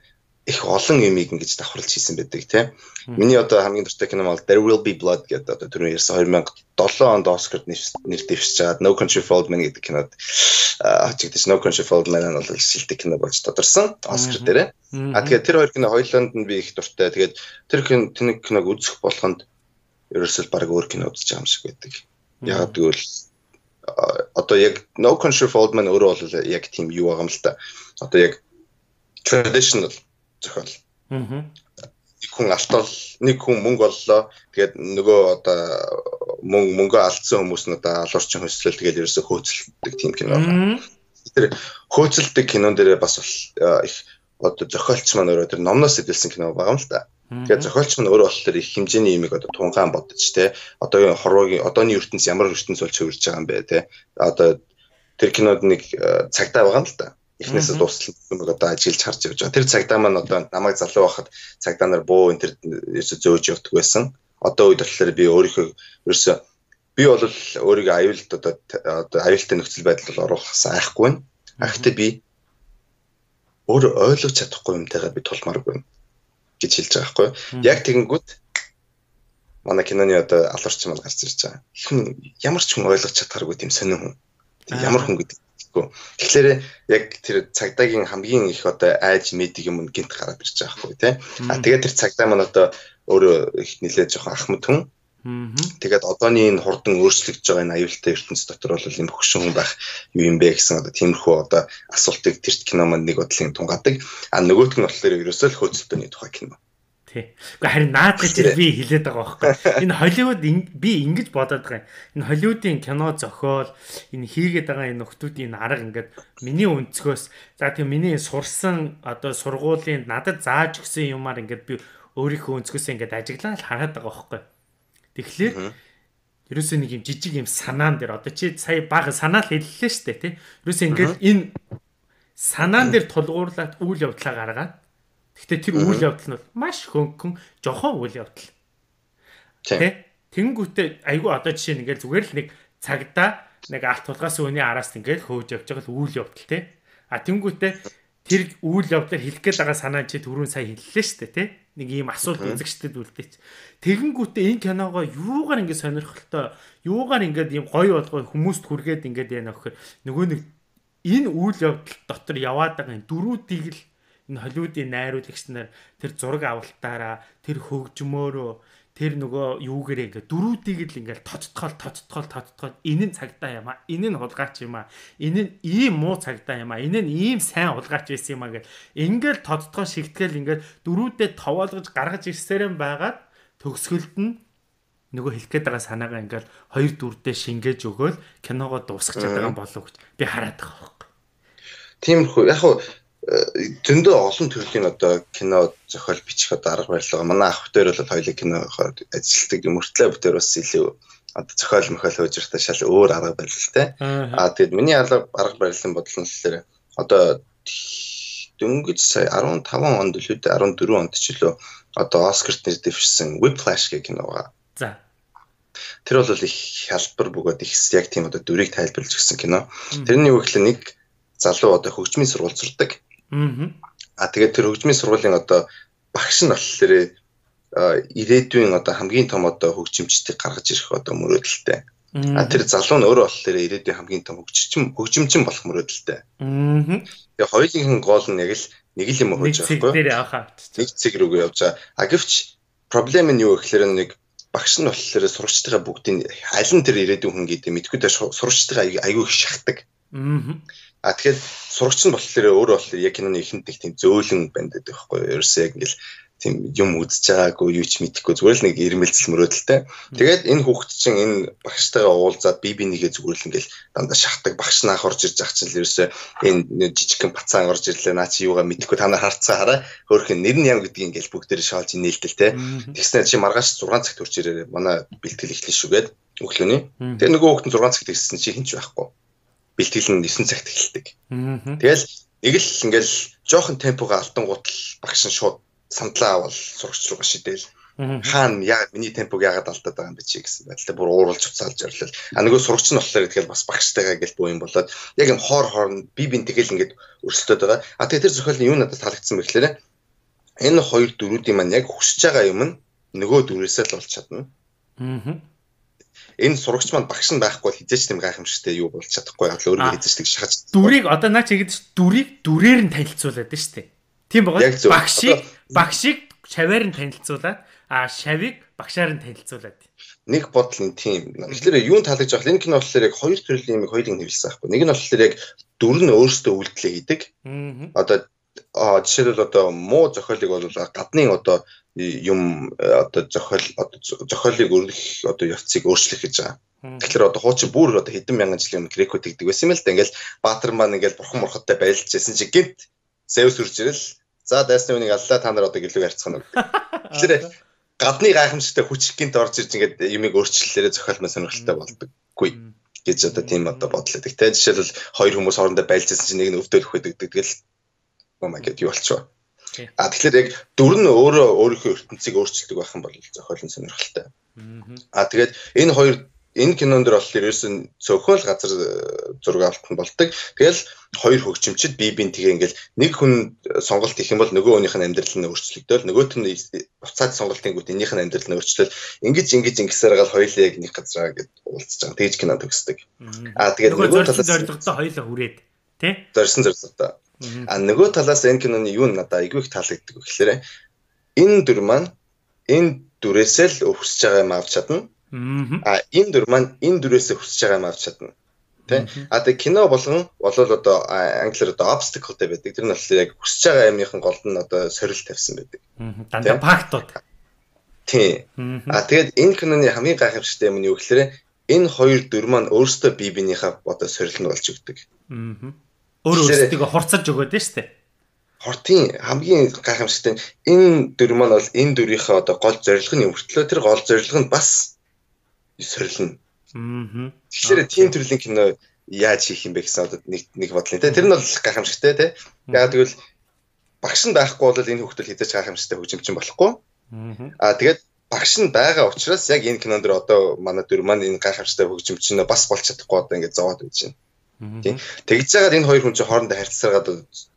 C: их олон юмыг ингэж давхарлаж хийсэн байдаг тий. Миний одоо хамгийн дуртай кино бол There Will Be Blood гэдэг одоо түрүүн ярьсан 2007 онд Оскарт нэр дэвшиж чаад No Country for Old Men гэдэг кинод хачигдэж No Country for Old Men нь бол шилдэг кино болж тодорсон Оскар дээрээ. А тэгээд тэр хоёр кино хоёуланд нь би их дуртай. Тэгээд тэр кино киног үзэх болгонд ерөөсөл баг өөр кино үзэж байгаа юм шиг байдаг. Яг тэгвэл одоо яг No Country for Old Men өөрөө бол яг тийм юу байгаа юм л та. Одоо яг traditional зохиол. Аа. Нэг хүн алтал, нэг хүн мөнгө оллоо. Тэгээд нөгөө одоо мөнгө мөнгө алдсан хүмүүс нь одоо алуурчин хөслөл тэгээд ерөөсө хөөцөлдөг тийм кино. Тэр хөөцөлдөг кинон дээр бас их одоо зохиолч маань өөрөө тэр номноос эдэлсэн кино байгаа юм л та. Тэгээд зохиолч нь өөрөө болохоор их хэмжээний имийг одоо тунгаан бодож те одоогийн хорвоогийн одооний ертөнц ямар ертөнц болж хөвөрж байгаа юм бэ те одоо тэр кинод нэг цагтаа байгаа юм л та эхнээсээ дуустал юмыг одоо ажиллаж харж явж байгаа. Тэр цагдаа маань одоо намайг залуу байхад цагдаа нар буу энэ төр ерөөсө зөөж явдаг байсан. Одоо үед болохоор би өөрийнхөө ерөөсө би бол өөрийгөө аюулт одоо одоо аюултай нөхцөл байдалд оруулахсан айхгүй. Ахтай би өөр ойлгож чадахгүй юмтайгаа би тулмааргүй гэж хэлж байгаа байхгүй. Яг тэгэнгүүт манай киноны одоо алуурч маань гарч ирж байгаа. Хүн ямар ч хүн ойлгож чадхааргүй тийм сонин хүн. Ямар хүн гэдэг гэхгүй. Тэгэхээр яг тэр цагдаагийн хамгийн их одоо айж мэдиг юм гинт гараад ирж байгаа байхгүй тий. А тэгээд тэр цагдаа маань одоо өөрөө их нилээд жоохон ахмад хүн. Тэгээд одооний энэ хурдан өөрчлөгдөж байгаа энэ аюултай ертөнц дотор бол юм хөгшин хүн байх юу юм бэ гэсэн одоо тиймэрхүү одоо асуултыг тэр кино манд нэг бодлын тунгадаг. А нөгөөх нь болохоор ерөөсөө л хөөцөлтөний тухай кино.
B: Тий. Уу харин наад гэж би хэлээд байгаа байхгүй. *laughs* Энэ Холливуд би ингэж бодоод байгаа юм. Энэ Холливуудын кино зохиол, энэ хийгээд байгаа энэ нөхдүүдийн арга ингээд миний өнцгөөс за тийм миний сурсан одоо сургуулийн надад зааж өгсөн юмар ингээд би өөрийнхөө өнцгөөсөө ингээд ажиглаад хараад байгаа байхгүй. Тэгэхээр ерөөсөө нэг юм жижиг юм санаан дээр одоо чи сая бага санаа л хэллээ шүү дээ тий. Ерөөсөө ингээд энэ санаан дээр тулгуурлаад үйл явдлаа гаргаад Гэхдээ тэр үйл явдал нь маш хөнгөн жохон үйл явдал. Тэ? Тэнгүүтээ айгүй одоо жишээ нь ингээл зүгээр л нэг цагдаа нэг алт тулгаас өний араас ингээл хөөж явж байгаа л үйл явдал тэ. А тэнгүүтээ тэр үйл явдлаар хэлэх гээд байгаа санаа чи түрүүн сая хэллээ шүү дээ тэ. Нэг ийм асуулт үзэгчдэд үлдээч. Тэгэнгүүтээ энэ киногоо юугаар ингэ сонирхолтой, юугаар ингээд ийм гоё болгоо хүмүүст хүргээд ингээд яана гэхээр нөгөө нэг энэ үйл явдал дотор яваад байгаа дөрүүдийг л энэ Холливуудын найруулагч нар тэр зураг авалтаараа тэр хөгжмөөрөө тэр нөгөө юугээрээ ингээ дөрүүдийг л ингээл тоцтгоол тоцтгоол тоцтгоол энэ нь цагдаа юм а энэ нь хулгайч юм а энэ нь ийм муу цагдаа юм а энэ нь ийм сайн хулгайч байсан юм а гэл ингээл тоцтгоо шигтгэл ингээл дөрүүдээ товоолгож гаргаж ирсээрэн байгаад төгсгөлд нь нөгөө хэлэх гээд байгаа санаагаа ингээл хоёр дүрдээ шингээж өгөөл киногоо дуусгах байгаа болов гэж би хараад байгаа байхгүй.
C: Тиймэрхүү. Яг хуу зөндөө олон төрлийн одоо кино зохиол бичих одоо арга барил байгаа. Манай ах бүтээр бол хоёулаа киногоор ажилладаг юм өртлөө бүтээр бас илүү одоо зохиол мохиол хөөжөртэй шал өөр арга барилтай. Аа тэгэд миний арга арга барилын бодол нь болохоор одоо дөнгөж сая 15 онд л үү 14 онд ч лөө одоо Оскарт нэр дэвшсэн Whiplash гэх кино байгаа.
B: За.
C: Тэр бол их хялбар бөгөөд их яг тийм одоо дүрийг тайлбарлаж өгсөн кино. Тэрний үг гэхэл нэг залуу одоо хөгжмийн сургууль сурдаг. Аа тэгээд тэр хөгжмийн сургуулийн одоо багш нь болохоор ирээдүйн одоо хамгийн том одоо хөгжимчдийг гаргаж ирэх одоо мөрөөдөлтэй. А тэр залуу нь өөрөө болохоор ирээдүйн хамгийн том хөгжим хөгжимчин болох мөрөөдөлтэй. Тэгээ хоёулынх нь гол нь яг л нэг л юм хөөж
B: байгаа байхгүй.
C: Нэг цэг рүүгээ явж байгаа. А гэвч проблем нь юу гэхээр нэг багш нь болохоор сурагчдаа бүгдийн аль нь тэр ирээдүйн хүн гэдэг мэдгүй дээ сурагчдаа айгүй их шахдаг. А тэгэхээр сурагч нь болохоор өөрөө болохоор яг киноны ихэнд нэг тийм зөөлөн банд байдаг байхгүй юу? Ерөөсөө яг ингээл тийм юм үзэж байгаагүй юу ч мэдэхгүй зүгээр л нэг ирмэлцэл мөрөөдөлтэй. Тэгээд энэ хүүхэд чинь энэ багштайгаа уулзаад би бинийгээ зүгээр л ингээл дандаа шахдаг багш наах орж ирж ах чинь л ерөөсөө энэ жижигхэн бацаан орж ирлээ наа чи юугаа мэдэхгүй та нар харцаа хараа хөөрхөн нэр нь яам гэдгийг ингээл бүгдээр шаалж нээлтэл те. Тэгснээр чи маргааш 6 цагт урж ирээрээ манай бэлтгэл эхлэн шүгээд өглөөний. Тэгээ нөгөө хүүхэд нь 6 цагт ирсэн чи хинч байхгүй бэлтгэл нь 9 цагт эхэлдэг. Тэгэл нэг л ингээл жоохон темпогоо алдангууд л багш нь шууд сандлаа авал сурагч руу шидэл. Хаана яа миний темпог яагаад алдаад байгаа юм бэ чи гэсэн байдлаа бүр ууралж уцаалж орлол. А нөгөө сурагч нь болохоор тэгэл бас багштайгаа гэл буу юм болоод яг юм хоор хоорн би бин тэгэл ингээд өрсөлдөд байгаа. А тэгээ тэр зохиолын юу надад таалагдсан бэ гэхээр энэ хоёр дөрүүдийн маань яг хүсэж байгаа юм нь нөгөө дөрөөсөө л болж чадна. Аа энэ сурагч маань багш нь байхгүй бол хизээч тийм гайхамшигтай юу болж чадахгүй яг л өөрөө хизээч тэг шахаж.
B: Дүрийг одоо наач ингэж дүрийг дүрээр нь танилцуулаад нь штэ. Тийм байгаа. Багшийг багшийг шаваар нь танилцуулаад а шавийг багшаар нь танилцуулаад.
C: Нэг бодол нь тийм. Тэгэхээр юун таалагдж байгаа энэ кино болохоор яг хоёр төрлийн юм хоёрыг нэвлсэн байхгүй. Нэг нь болохоор яг дүр нь өөрөөсөө үйлдэлээ хийдэг. Одоо жишээлбэл одоо муу зохиолыг бол гадны одоо юм одоо зохиол одоо зохиолыг өргөх одоо явцыг өөрчлөх гэж байгаа. Тэгэхээр одоо хуучин бүр одоо хэдэн мянган жилийн өмнө грекүүд тэгдэг байсан юм л да. Ингээл Баатар маань ингээл бурхан морхоттой байлж байсан чи гинт Зевс үрж ирэл за дайсны үнийг аллаа та нар одоо гэлүүг харьцах нь. *laughs* Тэгэхээр гадны гайхамшигтай хүч гинт орж ирж ингээд юмыг өөрчлөлөөрөө зохиол маань сонирхолтой болдоггүй гэж одоо тийм одоо бодлоо. Тэгтээ жишээлбэл хоёр хүмүүс хоорондоо байлжсэн чинь нэг нь өвдөлөх байдаг. Тэгэл oh my god юу болчихоо А тэгэхээр яг дүр нь өөрөө өөрийнхөө ертөнцийг өөрчилдөг байх юм бол зохиолын сонирхолтой. А тэгээд энэ хоёр энэ кинонд дэр болохоор ерөөсөн цөөхөл газар э, зураг авалт нь бол ตก. Тэгэл хоёр хөгжимчд бие биен тэгээ ингээл нэг хүн сонголт их юм бол нөгөө хүнийх нь амьдрал нь өөрчлөгдөөл нөгөөт нь буцаад сонголтын гүт энийх нь амьдрал нь өөрчлөл ингэж ингэж ингэсээр гал хоёулаа яг нэг газараа гэд уулзж байгаа. Тэгж кино төгсдөг.
B: А тэгээд нөгөө талаас зорилготой хоёулаа хүрээд тий?
C: Зорьсон зорилготой. А нөгөө талаас энэ киноны юу надад айгүй их таалагддаг вэ гэхээр энэ дүр маань энэ дүрээсээ л өсөж байгаа юм авч чадна. А энэ дүр маань энэ дүрээсээ өсөж байгаа юм авч чадна. Тэ? А тэг кино болгон болол одоо англиар одоо obstacle-тэй байдаг. Тэр нь болохоор яг өсөж байгаа юмныхан голд нь одоо сорил тавьсан байдаг.
B: Дандаа пактууд.
C: Тий. А тэгээд энэ киноны хамгийн гайхамшигтай юм нь юу гэхээр энэ хоёр дүр маань өөрсдөө бие биенийхээ одоо сорил нь болж өгдөг. Аа
B: Өөр өөрсдөө хурцаж өгөөд нь штэ.
C: Хортын хамгийн гайхамшигтай энэ дүр маань бол энэ дүрийнхээ одоо гол зорилго нь өртлөө тэр гол зорилго нь бас сорилно. Аа. Тэгэхээр тийм төрлийн кино яаж хийх юм бэ гэсэн одоо нэг нэг бодлоо те. Тэр нь бол гайхамшигтай те. Яг тэгвэл багш нь байхгүй бол энэ хөлтөл хязгаарч гайхамшигтай хөгжимчин болохгүй. Аа тэгээд багш нь байгаа учраас яг энэ кинонд одоо манай дүр маань энэ гайхамшигтай хөгжимчин бас болж чадахгүй одоо ингэ зовоод байж байна. Тийм. Тэгж жагаад энэ хоёр хүн чинь хоорондоо харьцсараад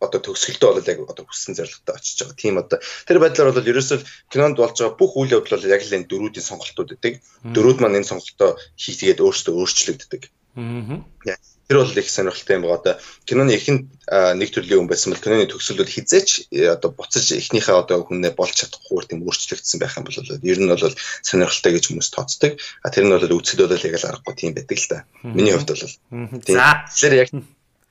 C: одоо төгсгөлдөө бол яг одоо хүссэн зорилготой очиж байгаа. Тийм одоо тэр байдлаар бол ерөөсөө кинонд болж байгаа бүх үйл явдал бол яг л энэ дөрүүдийн сонголтууд өгдөг. Дөрүүд маань энэ сонголтоо хийгээд өөрсдөө өөрчлөгддөг. Тэр бол их сонирхолтой юм байгаа. Одоо киноны ихэнд нэг төрлийн хүн байсан бол киноны төгсгөлүүд хизээч э, одоо буцаж эхнийхээ одоо хүнээ болж чадахгүй тийм өөрчлөгдсөн байх юм бол ер нь бол сонирхолтой гэж хүмүүс тооцдог. А тэр нь бол үцэд бол яг л аргагүй тийм байдаг л та. Миний хувьд бол.
B: За. Тэгэхээр
C: яг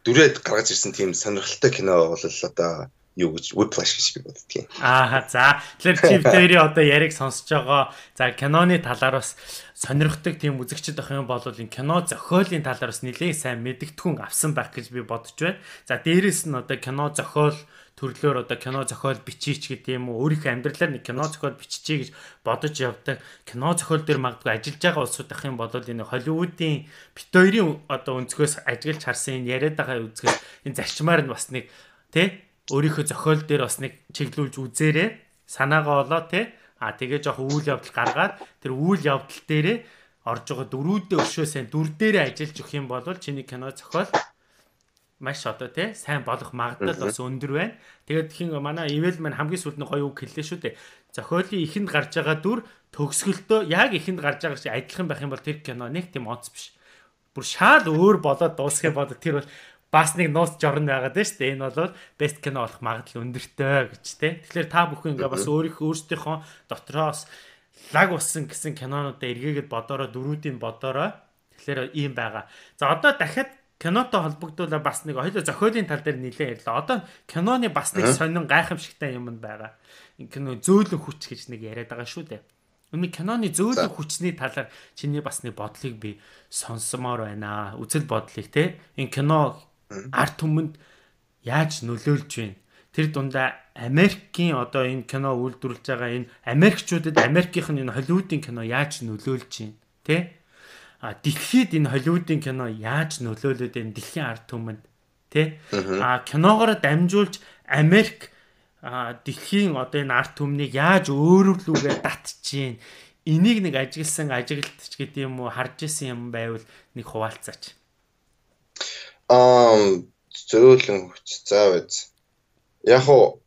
C: дүрээд гаргаж ирсэн тийм сонирхолтой кино бол одоо юу гэж whiplash гэж би боддгийн.
B: Аа за. Тэгэхээр чи тэрийн одоо яриг сонсож байгаа. За киноны талаар бас сонирхдаг тийм үзэгчд ах юм бол энэ кино зохиолын талаар бас нэлээд сайн мэдгэтгүн авсан байх гэж би бодож байна. За дээрэс нь одоо кино зохиол төрлөөр одоо кино зохиол бичиж гэдэг юм уу өөрийнхөө амьдралаар нэг кино зохиол биччихье гэж бодож явдаг. Кино зохиол дээр магадгүй ажиллаж байгаа улсууд ах юм бол энэ Холливуудын бит хоёрын одоо өнцгөөс ажиглаж харсан энэ яриад байгаа үзгээс энэ зарчмаар нь бас нэг тий өөрийнхөө зохиол дээр бас нэг чиглүүлж үзээрэй. Санаагаа болоо те. А тэгээ жоох үйл явдал гаргаад тэр үйл явдал дээрээ орж байгаа дөрүүдээ өшөө сайн дүр дээрээ ажиллаж өгөх юм бол чиний кино зохиол маш одоо тий сайн болох магадлал бас өндөр байна. Тэгээд хин манай ивэл маань хамгийн сүүлд нь гоё үг хэллээ шүү дээ. Зохиолын ихэнд гарч байгаа дүр төгсгөлтөө яг ихэнд гарч байгаа шиг адилхан байх юм бол тэр кино нэг тийм онц биш. Бүр шал өөр болоод дуусах юм бол тэр бол бас нэг нууц жорн байгаад байна шүү дээ. Энэ бол best кино болох магадлал өндөртэй гэж те. Тэгэхээр та бүхэн ингээ бас өөрийнхөө өөрсдийнхөө дотроос лаг болсон гэсэн кинонуудаа эргээгээд бодороо дөрүүдийн бодороо. Тэгэхээр ийм байгаа. За одоо дахиад кинотой холбогдуулаад бас нэг хоёул зохиолын тал дээр нэлээд ярьлаа. Одоо киноны бас нэг сонин гайхамшигтай юм байгаа. Кино зөөлөн хүч гэж нэг яриад байгаа шүү дээ. Өмнө киноны зөөлөн хүчний талаар чиний бас нэг бодлыг би сонсомоор байна. Үзэл бодлыг те. Энэ кино арт түмэнд яаж нөлөөлж байна? Тэр дундаа Америкийн одоо энэ кино үйлдвэрлэж байгаа энэ Америкчуудад Америкийнх нь энэ Холливуудын кино яаж нөлөөлж байна? Тэ? А дэлхийд энэ Холливуудын кино яаж нөлөөлөд байна? Дэлхийн арт түмэнд тэ? А киногоор дамжуулж Америк дэлхийн одоо энэ арт түмнийг яаж өөрөвлүүгээ татчихээн энийг нэг ажигласан ажиглалтч гэдэг юм уу харж исэн юм байвал нэг хуваалцаач.
C: Аа зөөлөн хүч. За биз. Яг уу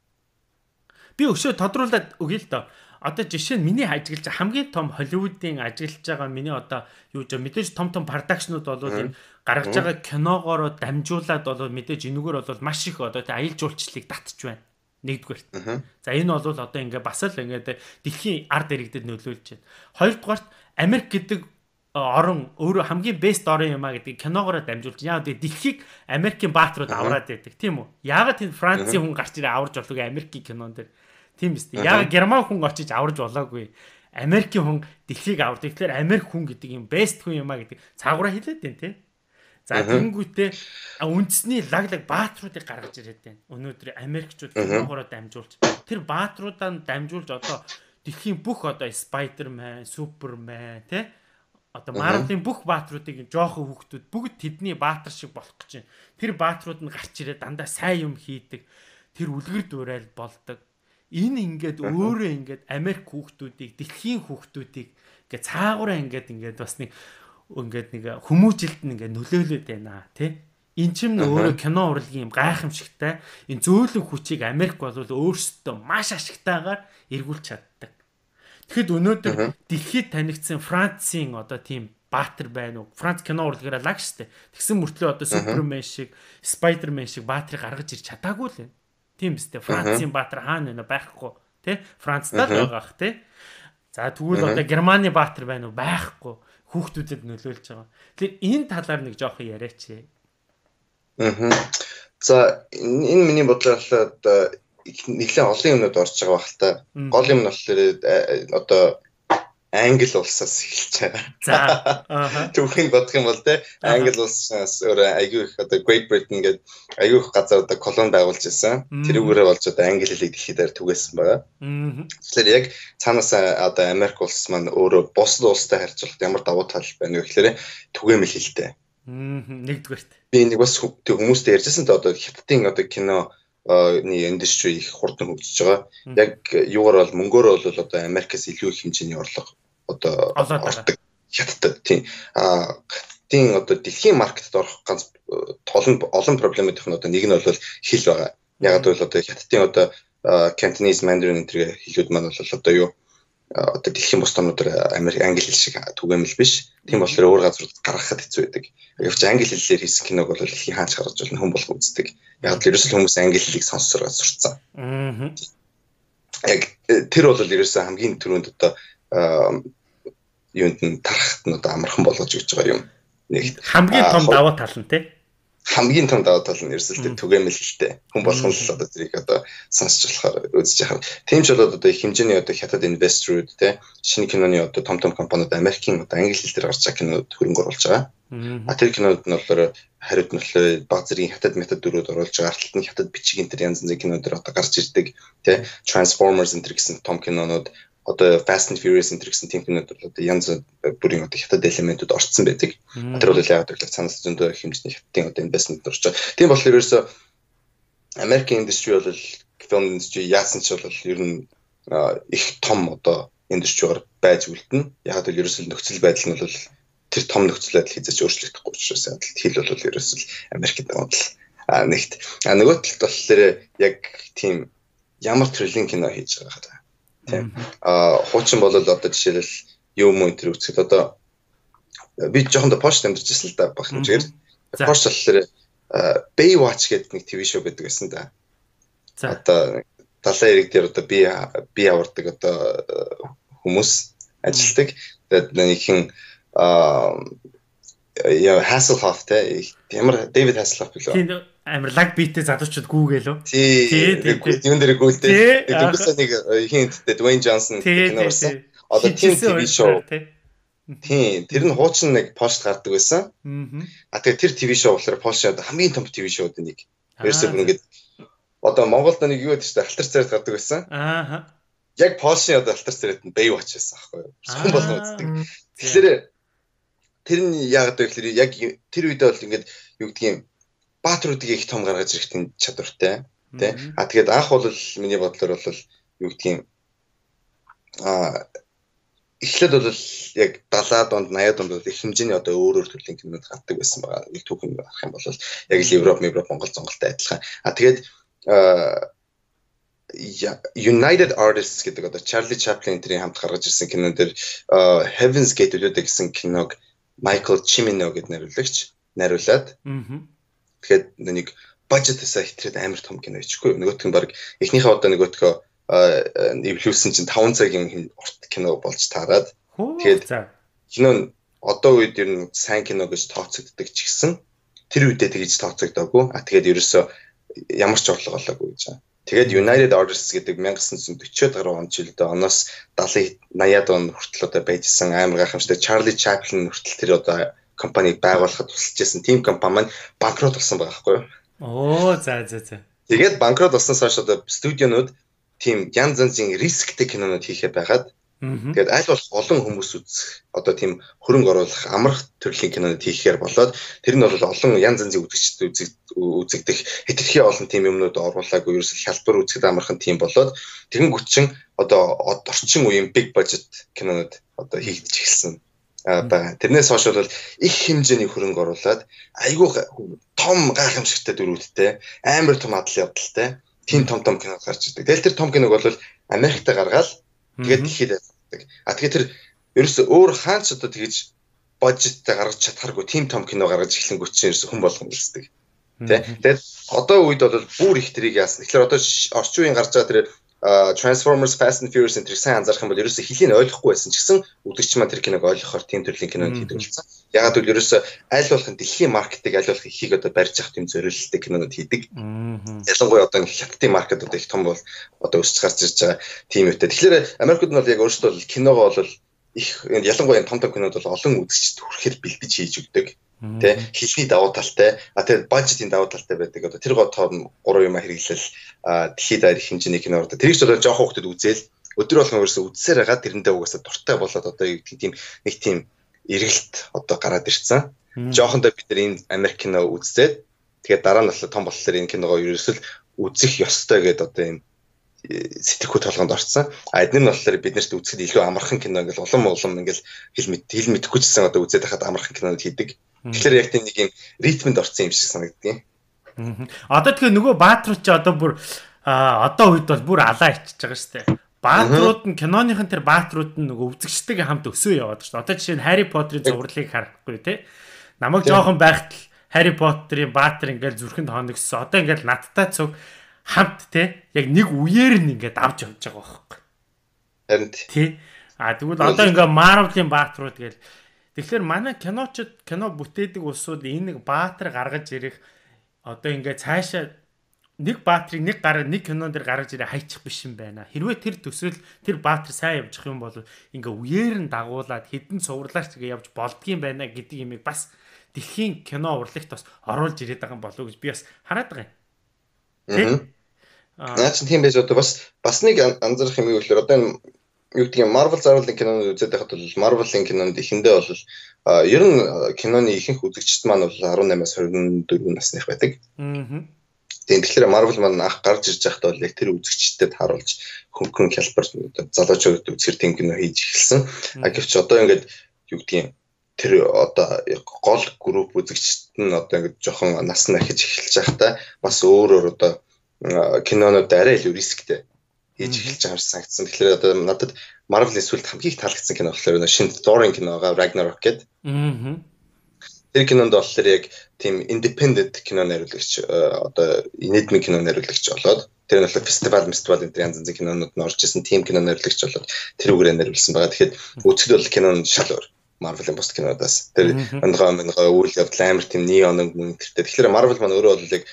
B: би өшөө тодруулаад өгье л доо. Одоо жишээ нь миний ажиглаж хамгийн том Холливуудын ажиглаж байгаа миний одоо юу гэж мэдээж том том продакшнууд бол энэ гаргаж байгаа киногоор дамжуулаад бол мэдээж энүүгээр бол маш их одоо аялал жуулчлалыг татж байна. Нэгдүгээрт. За энэ бол одоо ингээ бас л ингээ дэлхийн ард иргэдэд нөлөөлж байна. Хоёрдугаарт Америк гэдэг орон өөрөө хамгийн бест орон юм а гэдэг киногоор дамжуулж яагаад гэвэл дэлхийг Америкийн бааtruуд авраад байдаг. Тийм үү? Яагаад энэ Францын хүн гарч ирээ аварж болов Америкийн кинон дээр? Тийм биз дээ. Яагаад герман хүн очиж аварж болоогүй? Америкийн хүн дэлхийг авардаг тэгэхээр Америк хүн гэдэг юм бест хүн юм а гэдэг цаагаараа хэлээд байна тийм За тэнгүүтээ үндэсний лаглаг баатруудыг гаргаж ирээд байна. Өнөөдөр Америкчууд киногоор дамжуулж тэр баатруудаа дамжуулж одоо дэлхийн бүх одоо Spider-Man, Superman тий одоо Марвелын бүх баатруудыг жоохон хүүхдүүд бүгд тэдний баатар шиг болох гэж байна. Тэр баатрууд нь гарч ирээ дандаа сайн юм хийдэг. Тэр үлгэр дуурайл болдог. Энэ ингээд өөрөө ингээд Америк хүүхдүүдийг, дэлхийн хүүхдүүдийг ингээд цаагаараа ингээд ингээд бас нэг ингээд нэг хүмүүжилт нь ингээд нөлөөлөд байна тий. Эн чим өөрөө кино урлагийн юм гайхамшигтай энэ зөөлөн хүчийг Америк бол өөрсдөө маш ашигтайгаар эргүүлж чаддаг. Тэгэхэд өнөөдөр дэлхийд танигдсан Францын одоо тийм баатар байна уу? Франц кино урлагаараа лаг штэ. Тэгсэн мөртлөө одоо Супермен шиг, Спайдермен шиг баатрыг гаргаж ирч чадаагүй л байна. Тийм биз дээ. Францын баатар хаана байна байхгүй. Тэ? Францдаа л байгаа ах тэ. За тэгвэл одоо Германы баатар байна уу? Байхгүй. Хүүхдүүдэд нөлөөлж байгаа. Тэгэхээр энэ талаар нэг жоохон яриач.
C: Аа. За энэ миний бодлоор одоо нэлээд олон юмнууд орж байгаа бах та. Гол юм нь болохоор э, одоо англи улсаас эхэлж байгаа.
B: За. *laughs*
C: Түүхийг бодох юм бол те англи улсаас өөр айгүй их одоо Great Britain гэдэг айгүй их газар одоо колон байгуулж ирсэн. Тэрүүгээрээ болж одоо англи хэлийг дэлхийдээр түгээсэн байгаа. Тэгэхээр яг цаанаас одоо Америк улс маань өөрөө бусад улстай харьцуулахад ямар давуу тал байна вэ гэхээр түгээмэл хэлтэй.
B: Нэгдүгээрт.
C: Би нэг бас хүмүүстэй ярьжсэн те одоо хятадын одоо кино индастри их хурдан хөгжиж байгаа. Яг юугаар бол мөнгөөр бол одоо Америкаас илүү их хэмжээний орлого одоо ордог хятад тийм. А хятадын одоо дэлхийн маркетд орох ганц толон олон проблемуудын нь одоо нэг нь бол хэл байгаа. Яг бол одоо хятадын одоо Cantonese Mandarin гэх хэлүүд маань бол одоо юу одоо дэлхийн бус томнуудаар Америк англи хэл шиг түгээмэл биш. Тийм болохоор өөр газрууд гаргахад хэцүү байдаг. Гэвч англи хэлээр хийсэн киног бол дэлхийн хаач гаргаж болно хүн болох үздэг. Яг л ерөөсөл хүмүүс англи хэлийг сонсороо сурцсан. Аа. Яг э, тэр бол ерөөсөө хамгийн түрүүнд одоо юунд нь тарахт нь одоо амархан болгож өгч байгаа юм.
B: Нэг хамгийн том даваа тал нь тий
C: хамгийн том даваа тал нь ерөөсөлтөө түгээмэл л дээ. Хүн болгон л одоо тэрийг одоо сонсч болохоор үзэж яхав. Тийм ч болоод одоо их хэмжээний одоо хятад инвесторууд те шинэ киноны одоо том том компаниуд Америкийн одоо англи хэл дээр гарч байгаа кинод хөрөнгө оруулж байгаа. А тэр кинод нь болохоор хариуд нь болохоор баг зэргийн хятад метод дөрүүд оруулж байгаа. Арталт нь хятад бичиг энэ төр янз янзын кинодэр одоо гарч ирдэг те Transformers энэ төр гэсэн том кинонууд одоо Fast and Furious энэ гэсэн кинод бол одоо янз бүрийн одоо хятад элементүүд орцсон байдаг. Тэр бол яг одоо цаанаас зөндөө хэмжээний хятадын одоо инвестмент орж байгаа. Тийм болохоор ерөөсөө American industry бол film industry яасан ч бол ер нь их том одоо индустригаар байж үлдэнэ. Яг л ерөөсөө нөхцөл байдал нь бол тэр том нөхцөл байдал хийж өөрчлөгдөхгүй учраас хэл бол ерөөсөө Америкт байгаа нэгт. А нөгөө талд болохоор яг тийм ямар төрлийн кино хийж байгаа Тийм. Аа хуучин бол одоо жишээлбэл юм энэ төр үсгэд одоо би жоохон пост амьдарч ирсэн л да баг хэмжээр. Пост болохоор Baywatch гэдэг нэг ТV шоу байдаг гэсэн да. За. Одоо далайн ирэг дээр одоо би би авардаг одоо хүмүүс ажилтдаг. Тэгээд нэгэн аа яа Hasselhoff те ямар David Hasselhoff билүү?
B: Амар лаг битээ залуучууд гүүгээл үү?
C: Тий. Юун дээр гүйлтэй. Дөнгөсөө нэг хинттэй Dwayne Johnson кино орсон. Одоо тийм ТV шоу. Тийм. Тэр нь хуучин нэг пост гардаг байсан. Аа тэгээ тэр ТV шоу болохоор Польшид хамгийн том ТV шоуд нэг. Ерөөсөө бүр ингээд одоо Монголд нэг юу гэдэг чинь алтар царайд гардаг байсан. Аа. Яг Польшийн одоо алтар царайд нь Baywatch байсан аахгүй юу? Сон болгон үздэг. Тэгэхээр тэр нь яг одоо ихлээр яг тэр үед бол ингээд юу гэдгийг баатруудыг их том гаргаж ирэхтэн чадвартай тий. А тэгээд анх бол миний бодлоор бол юу гэдгийг а эхлээд бол яг 70-аад онд 80-аад онд бол их хэмжээний одоо өөр өөр төрлийн кинод гардаг байсан байгаа. Нэг түүхэн гарах юм бол яг л Европ, Европ, Монгол зонголтой адилхан. А тэгээд United Artists гэдэг одоо Charlie Chaplin тэрийн хамт гаргаж ирсэн кинон дээр Heaven's Gate үлээдэг гэсэн киног Michael Cimino гэдэг найруулагч найруулад. Аа Тэгэхээр нэг бажетасаа хитрээд амар том кино ичихгүй. Нөгөөх нь баг эхнийхээ одоо нөгөөдхөө эволюшн чинь 5 цагийн урт кино болж таарад. Тэгээд кино нь одоо үед ер нь сайн кино гэж тооцогддог ч гэсэн тэр үедээ тэгж тооцогдоогүй. А тэгээд ерөөсөө ямар ч орлого олоогүй гэж байна. Тэгээд United Artists гэдэг 1940-од гаруй он жилдээ оноос 70 80-ад он хүртэл одоо байжсан амар гайхамшигтай Charlie Chaplin хүртэл тэр одоо компаниг байгуулахад тусалж байсан team компани маань банкрот болсон байгаа байхгүй юу?
B: Оо за за за.
C: Тэгээд банкрот болсноос хойш одоо студионууд тийм янз янзын рисктэй кинонууд хийхээ байгаад Тэгээд аль болох олон хүмүүс үзэх одоо тийм хөрөнгө оруулах амрах төрлийн кинонод хийхээр болоод тэр нь бол олон янз янзын үзэгчд үзэгдэх хэтэрхий олон тийм юмнууд оруулаагүй ерөөсөл хялбар үзэхэд амархан тийм болоод тэгэн гүчин одоо орчин үеийн big budget кинонод одоо хийгдэж эхэлсэн байгаа. Тэрнээс хойш бол их хэмжээний хөрөнгө оруулаад айгүй том гайхамшигтай дөрүүдтэй амар том адал явдалтай тийм том том кино гарч ирдэг. Тэгэл тэр том киног бол Америкт гаргаад тэгээд дэлхийд явдаг. А тэгээд тэр ерөөсө өөр хаач одоо тэгэж бажеттай гаргаж чадхааргүй тийм том кино гаргаж эхлэнгүүт чинь ерөөсө хүн болгоно гэсэн. Тэ. Тэгээд одоо үед бол бүр их тэрийг яасан. Тэгэхээр одоо орчин үеийн гарч байгаа тэр Transformers Fast and Furious энэ сайн анзаарах юм бол ерөөсөө хэлийг ойлгохгүй байсан ч гэсэн үдгч маань тэр киног ойлгохоор тийм төрлийн кинод хийдэг болсон. Ягаад гэвэл ерөөсөө аль болох дэлхийн маркетыг аль болох ихийг одоо барьж авах тийм зориулалттай кинонод хийдэг. Ялангуяа одоо хятадын маркет одоо их том бол одоо өсч гарч ирж байгаа тийм үедээ. Тэгэхээр Америкт нь бол яг өөрсдөө киногоо бол их ялангуяа том том кинод бол олон үзэгчд хүрэхээр бэлдэж хийж өгдөг Тэ хэлний давуу талтай а тэгээд бажетийн давуу талтай байдаг. Одоо тэр готоор гурван юм хэрэглэл дэлхийд авир хэмжээний кино ордог. Тэрийг ч одоо жоох хүүхдэд үзээл өдөр болгон ерөөсө үзсээр байгаа тэрэндээ угаасаа дуртай болоод одоо юу гэдэг тийм нэг тийм эргэлт одоо гараад ирцэн. Жоохондоо бид нар энэ Америк кино үзээд тэгээд дараа нь бол том болохоор энэ киногоо ерөөсөл үзэх ёстой гэдэг одоо юм сэтгэхүй толгонд орцсон. А эдгээр нь болохоор биднэрт үзэхэд илүү амархан кино ингээл улам улам ингээл хэл мэд хэл мэдэхгүй ч гэсэн одоо үзээд хахад амархан кинонод хийдэг. Тэгэхээр яг тийм нэг юм ритмэнд орсон юм шиг санагддаг.
B: Одоо тэгэхээр нөгөө Баатруу чи одоо бүр одоо үед бол бүр алаа ичиж байгаа шүү дээ. баатрууд нь киноныхын тэр баатрууд нь нөгөө үзэгчтэйгээ хамт өсөө яваад шүү дээ. Одоо жишээ нь Harry Potter-ийн зурлыг харахгүй тий. Намайг жоохон байхад л Harry Potter-ийн баатар ингээл зүрхэнд хоногссон. Одоо ингээл надтай цуг хамт тий яг нэг үеэр нь ингээд авч явж байгаа байхгүй.
C: Харин
B: тий. А тэгвэл одоо ингээ Marvel-ийн баатрууд гээл Тэгэхээр манай киночд кино бүтээдэг улсууд энэ баатар гаргаж ирэх одоо ингээ цаашаа нэг баатрийг нэг гараа нэг кинон дээр гаргаж ирээ хайчих биш юм байна. Хэрвээ тэр төсөөл тэр баатар сайн явчих юм бол ингээ үеэр нь дагуулад хідэн цувралаач тэгээ явж болдгийм байна гэдэг юмыг бас дэлхийн кино урлагт бас оруулж ирээд байгаа юм болов уу гэж би бас хараад байгаа
C: юм. Аа чинь тийм байж одоо бас бас нэг анзаарах юм юу гэхээр одоо энэ юу гэдэг юм Marvel зарлалын кинонууд үзээд байхад бол Marvel-ын кинонд ихэндээ бол ер нь киноны ихэнх үзэгчд маань бол 18-аас 24 насных байдаг. Аа Тийм тэгэхээр Marvel маань анх гарч ирж байхдаа бол яг тэр үзэгчдэд харуулж хөнгөн хялбар залуучууд үзэхэр тийм кино хийж эхэлсэн. А гэвч одоо ингээд юу гэдгийг тэр одоо гол групп үзэгчд нь одоо ингээд жоохон нас нь ахиж эхэлж байхдаа бас өөрөөр одоо кинонууд арай илүү рисктэй хийж эхэлж байгаа юм санагдсан. Тэгэхээр одоо надад Marvel-ийн сүлд хамгийн их таалагдсан кино болохоор шинэ Thor-ын киноога Ragnarok гэдэг. Аа Тэр кинонд болохоор яг тийм independent кино найруулагч э, одоо нийтмийн кино найруулагч болоод тэр нь болохоор фестивал, фестивал энэ янз янзын кинонууд нь орж исэн тийм кино найруулагч болоод тэр үгээрээ найруулсан байгаа. Тэгэхээр үзэхэд бол кино нь шал өөр. Marvel-ын бус кинодаас. Тэр онгоо онгоо үйл явдал амар тийм неон мөн тэртэй. Тэгэхээр Marvel маань өөрөө бол яг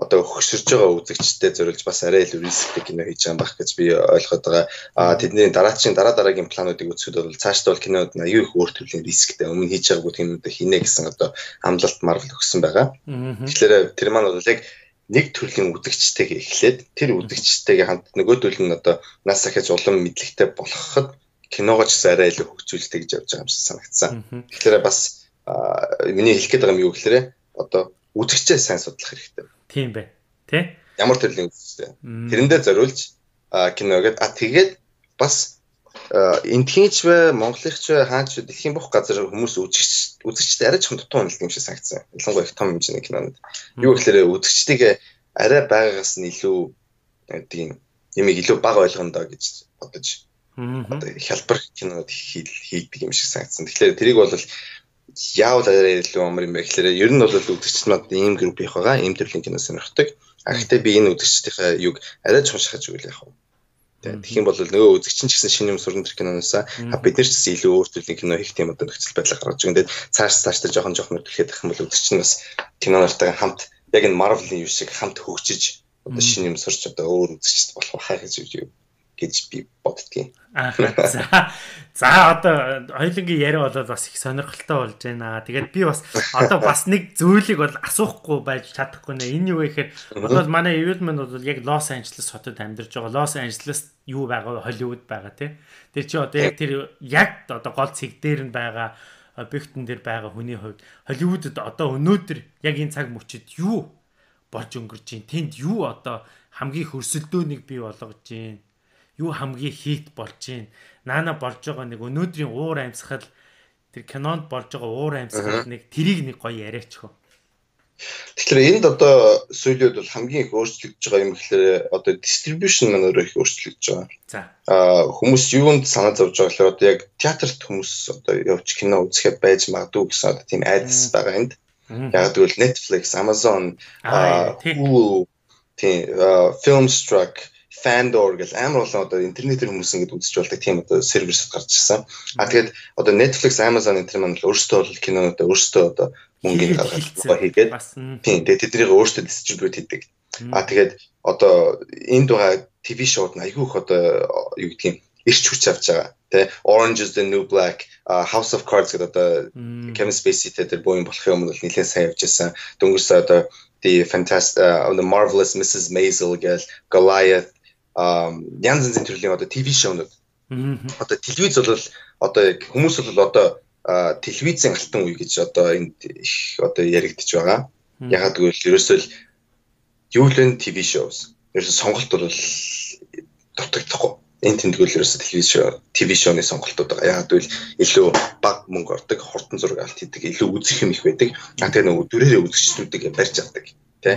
C: одоо хөксөрж байгаа үзэгчтэй зориулж бас арай илүү рисктэй кино хийж байгаа байх гэж би ойлгоод байгаа. А тэдний дараачийн дараа дараагийн плануудыг үзэхэд бол цаашдаа бол кинод аюу их өөр төрлийн рисктэй өмнө хийж байгаагүй кинодыг хийнэ гэсэн одоо амлалт марвел өгсөн байгаа. Тэгэхээр тэр маань бол яг нэг төрлийн үзэгчтэйгээ эхлээд тэр үзэгчтэйгээ хамт нөгөө төрөл нь одоо нас ахиж улам мэдлэгтэй болгоход киногоо ч гэсэн арай илүү хөгжүүлдэг гэж явж байгаа юм шиг санагдсан. Тэгэхээр бас миний хэлэх гээд байгаа юм юу гэхээр одоо үзэгчээ сайн судлах хэрэгтэй
B: Тийм бай. Тэ?
C: Ямар төрлийн үзэстэй. Тэрэндээ зориулж киногээд а тэгээд бас энтхийч бай, монголынч бай, хаач дэлхийн бүх газар хүмүүс үзэгч үзэгчтэй арай ч дутуу үнэлдэг юм шиг санагдсан. Ялангуяа их том хэмжээний кинонд. Юу гэхээр үзэгчдийг арай байгаагаас нь илүү тийм нэмийг илүү бага ойлгондоо гэж бодож одоо хялбар кинод хийдэг юм шиг санагдсан. Тэгэхээр тэрийг бол яавал арай илүү амар юм бэ гэхээр ер нь бол үзэгчд мад ийм групп их байгаа, ийм төрлийн кино сонирхдаг. А гэхдээ би энэ үзэгчдийнхээ юг арай ч уншихаж үйл яах вэ? Тэгэх юм бол нөгөө үзэгч нь ч гэсэн шинэ юм сурна тэр киноноос бид нар ч гэсэн илүү өөр төрлийн кино хийх тийм одоо нөхцөл байдал гаргаж байгаа. Тэгээд цааш цаашдаа жоохон жоохон хөдөлгөхэд ах юм бол үзэгч нь бас кинонортойгоо хамт яг энэ Marvel-ийн юу шиг хамт хөгжиж одоо шинэ юм сурч одоо өөр үзэгчд болох байхаа гэж гэж би боддгийн.
B: За. За одоо хоёулангийн яриа болоод бас их сонирхолтой болж байна. Тэгээд би бас одоо бас нэг зүйлийг бол асуухгүй байж чадахгүй нэ. Энэ юу вэ гэхээр одоо манай Evilman бол яг Лос Анжелес хотод амьдарч байгаа. Лос Анжелес юу байгаа вэ? Холливуд байгаа тий. Тэр чи одоо яг тэр яг одоо гол цэг дээр нь байгаа объектн дээр байгаа хүний хувьд Холливудд одоо өнөөдөр яг энэ цаг мөчид юу болж өнгөрч чинь тэнд юу одоо хамгийн хөрсөлдөөнийг бий болгож чинь юу хамгийн хит болж гин наана болж байгаа нэг өнөөдрийн уур амьсгал тэр кинонд болж байгаа уур амьсгал нэг тэрийг нэг гоё яриач хөө.
C: Тэгэхээр энд одоо сүйлүүд бол хамгийн их өөрчлөгдөж байгаа юм гэхээр одоо distribution маань өөрөө их өөрчлөгдөж байгаа. За. Аа хүмүүс юунд санаа зовж байгаа гэхээр одоо яг театрт хүмүүс одоо явж кино үзэхэд байж магадгүй гэсэн одоо тийм айдас байгаа энд. Яг тэгвэл Netflix, Amazon, Hulu, тийм Filmstruck Fandor гэл амар олон одоо интернетээр хүмүүс ингэж үзэж болдог тийм одоо сервисд гарч ирсэн. А тэгээд одоо Netflix, Amazon энэ төр маань л өөрсдөө бол кинонуудаа өөрсдөө одоо мөнгөний гаргаад хийгээд тийм тэгээд тэднийг өөрсдөө дистрибьют хийдэг. А тэгээд одоо энд байгаа ТV шоуд нь айгүй их одоо юу гэдгийг ирч хүч авч байгаа. Тэ Orange is the New Black, uh, House of Cards гэдэг одоо Kevin Spacey тэр буян болохын өмнө бол нэлээд сайн явж байсан. Дөнгөрсө одоо the fantastic uh, the marvelous Mrs. Maisel гэл Goliath янз янзын төрлийн одоо ТV шоунууд. Одоо телевиз бол одоо яг хүмүүс бол одоо телевизийн алтан үе гэж одоо энд их одоо яригдчих байгаа. Ягаад гэвэл ерөөсөө л юу л вэ ТV shows. Ерөөсөө сонголт бол дутагдахгүй. Энэ тэмдгүүл ерөөсөө телевиз шоу, ТV шоуны сонголтууд байгаа. Ягаад гэвэл илүү баг мөнгө ордог, хурдан зураг авалт хийдэг, илүү үзэх юм их байдаг. А тэгээ нөгөө дүрээрээ үзэгчдүүдийг барьж авдаг. Тэ?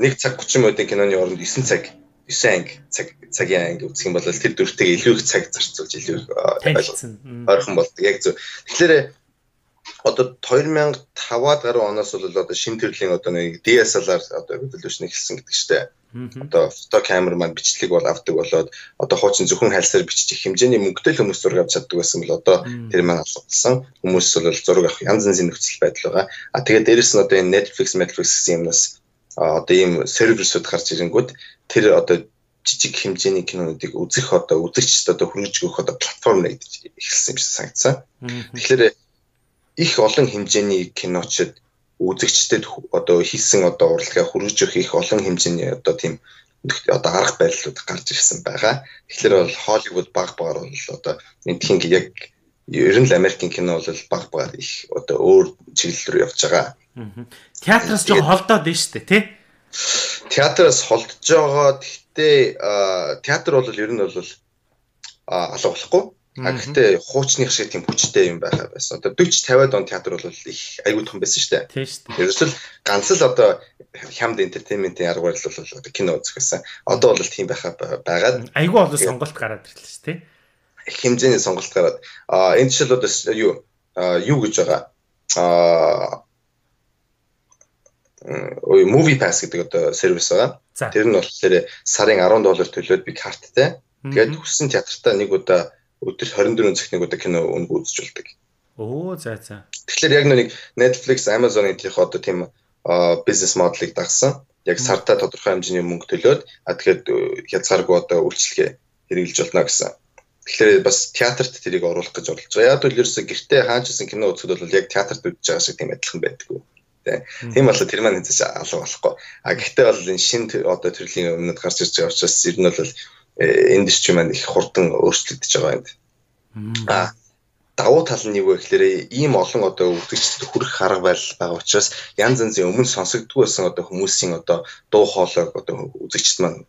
C: Нэг цаг 30 минутын киноны оронд 9 цаг 9 анги цаг цагийн анги үзэх юм бол тэр дүртэйг илүү их цаг зарцуулж илүү ойрхон болдог. Яг зөв. Тэгэхээр одоо 2005-аад гаруй оноос бол одоо шин төрлийн одоо нэг DSLR одоо resolution эхэлсэн гэдэг чтэй. Одоо фото камер маань бичлэг бол авдаг болоод одоо хуучин зөвхөн хайлсаар бичиж их хэмжээний мөнгөтэй л хүмүүс зураг авч чаддаг байсан бол одоо тэр маань алгасан. Хүмүүс бол зураг авах янз янзын нөхцөл байдал байгаа. А тэгээд дээрэс нь одоо энэ Netflix, Netflix гэсэн юмнаас одоо ийм сервисүүд гарч ирэнгүүт тэр одоо жижиг хэмжээний кинонуудыг үзэх одоо үзэгчд одоо хүргэж өгөх одоо платформ нэгдэж эхэлсэн юм шиг санагдсан. Тэгэхээр их олон хэмжээний киночд үзэгчдэд одоо хийсэн одоо урлагаа хүргэж өгөх их олон хэмжээний одоо тийм одоо арга барилууд гарч ирсэн байгаа. Тэгэхээр бол Холливуд баг багаар бол одоо энтхийн яг ер нь л Америкийн кино бол баг багаар их одоо өөр чиглэл рүү явж байгаа.
B: Театраас жоо холдоод байна шүү дээ, тий?
C: Театраас холдож байгаа. Гэхдээ театр бол ер нь бол алга болохгүй А гэхдээ хуучных шиг тийм хүчтэй юм байхаа байсан. Одоо 40 50-аад он театр бол их айгүй том байсан шүү дээ.
B: Тийм шүү
C: дээ. Ерөөсөл ганц л одоо хямд entertainment-ийн арга барил бол одоо кино үзэх байсан. Одоо бол тийм байхаа байгаад
B: айгүй олон сонголт гараад ирлээ шүү дээ.
C: Хэмжээний сонголт гараад а энэ жишээл одоо юу юу гэж байгаа. А ой movie pass гэдэг одоо сервис байгаа. Тэр нь болохоор сарын 10 доллар төлөөд би карттай. Тэгээд хүссэн театртаа нэг удаа өдөр 24 цагт нэг удаа кино үзэж болдог.
B: Оо за за.
C: Тэгэхээр яг нэг Netflix, Amazon-ийн тийх одоо тийм бизнес моделыг дагсан. Яг сартаа тодорхой хэмжээний мөнгө төлөөд а тэгэхээр э, хязгааргүй одоо үйлчлэгээ хэрэгжилж болно гэсэн. Тэгэхээр бас театрт тэрийг оруулах гэж оролж байгаа. Яг л ерөөсө гэртээ хаанчсан кино үзэхэд бол яг театрт үзэж байгаа шиг тийм адилхан байдаггүй. Тийм болоо тэр маань хэзээ алга болохгүй. А гэхдээ бол энэ шин одоо төрлийн өмнөд гарч ирж байгаа учраас ер нь бол индастри маань их хурдан өөрчлөгдөж байгаа юм. А давуу тал нь юу вэ гэхээр ийм олон одоо үзэгчдэд хүрэх арга барил байгаа учраас янз янзын өмнө сонсогдгүй байсан одоо хүмүүсийн одоо дуу хоолойг одоо үзэгчд маань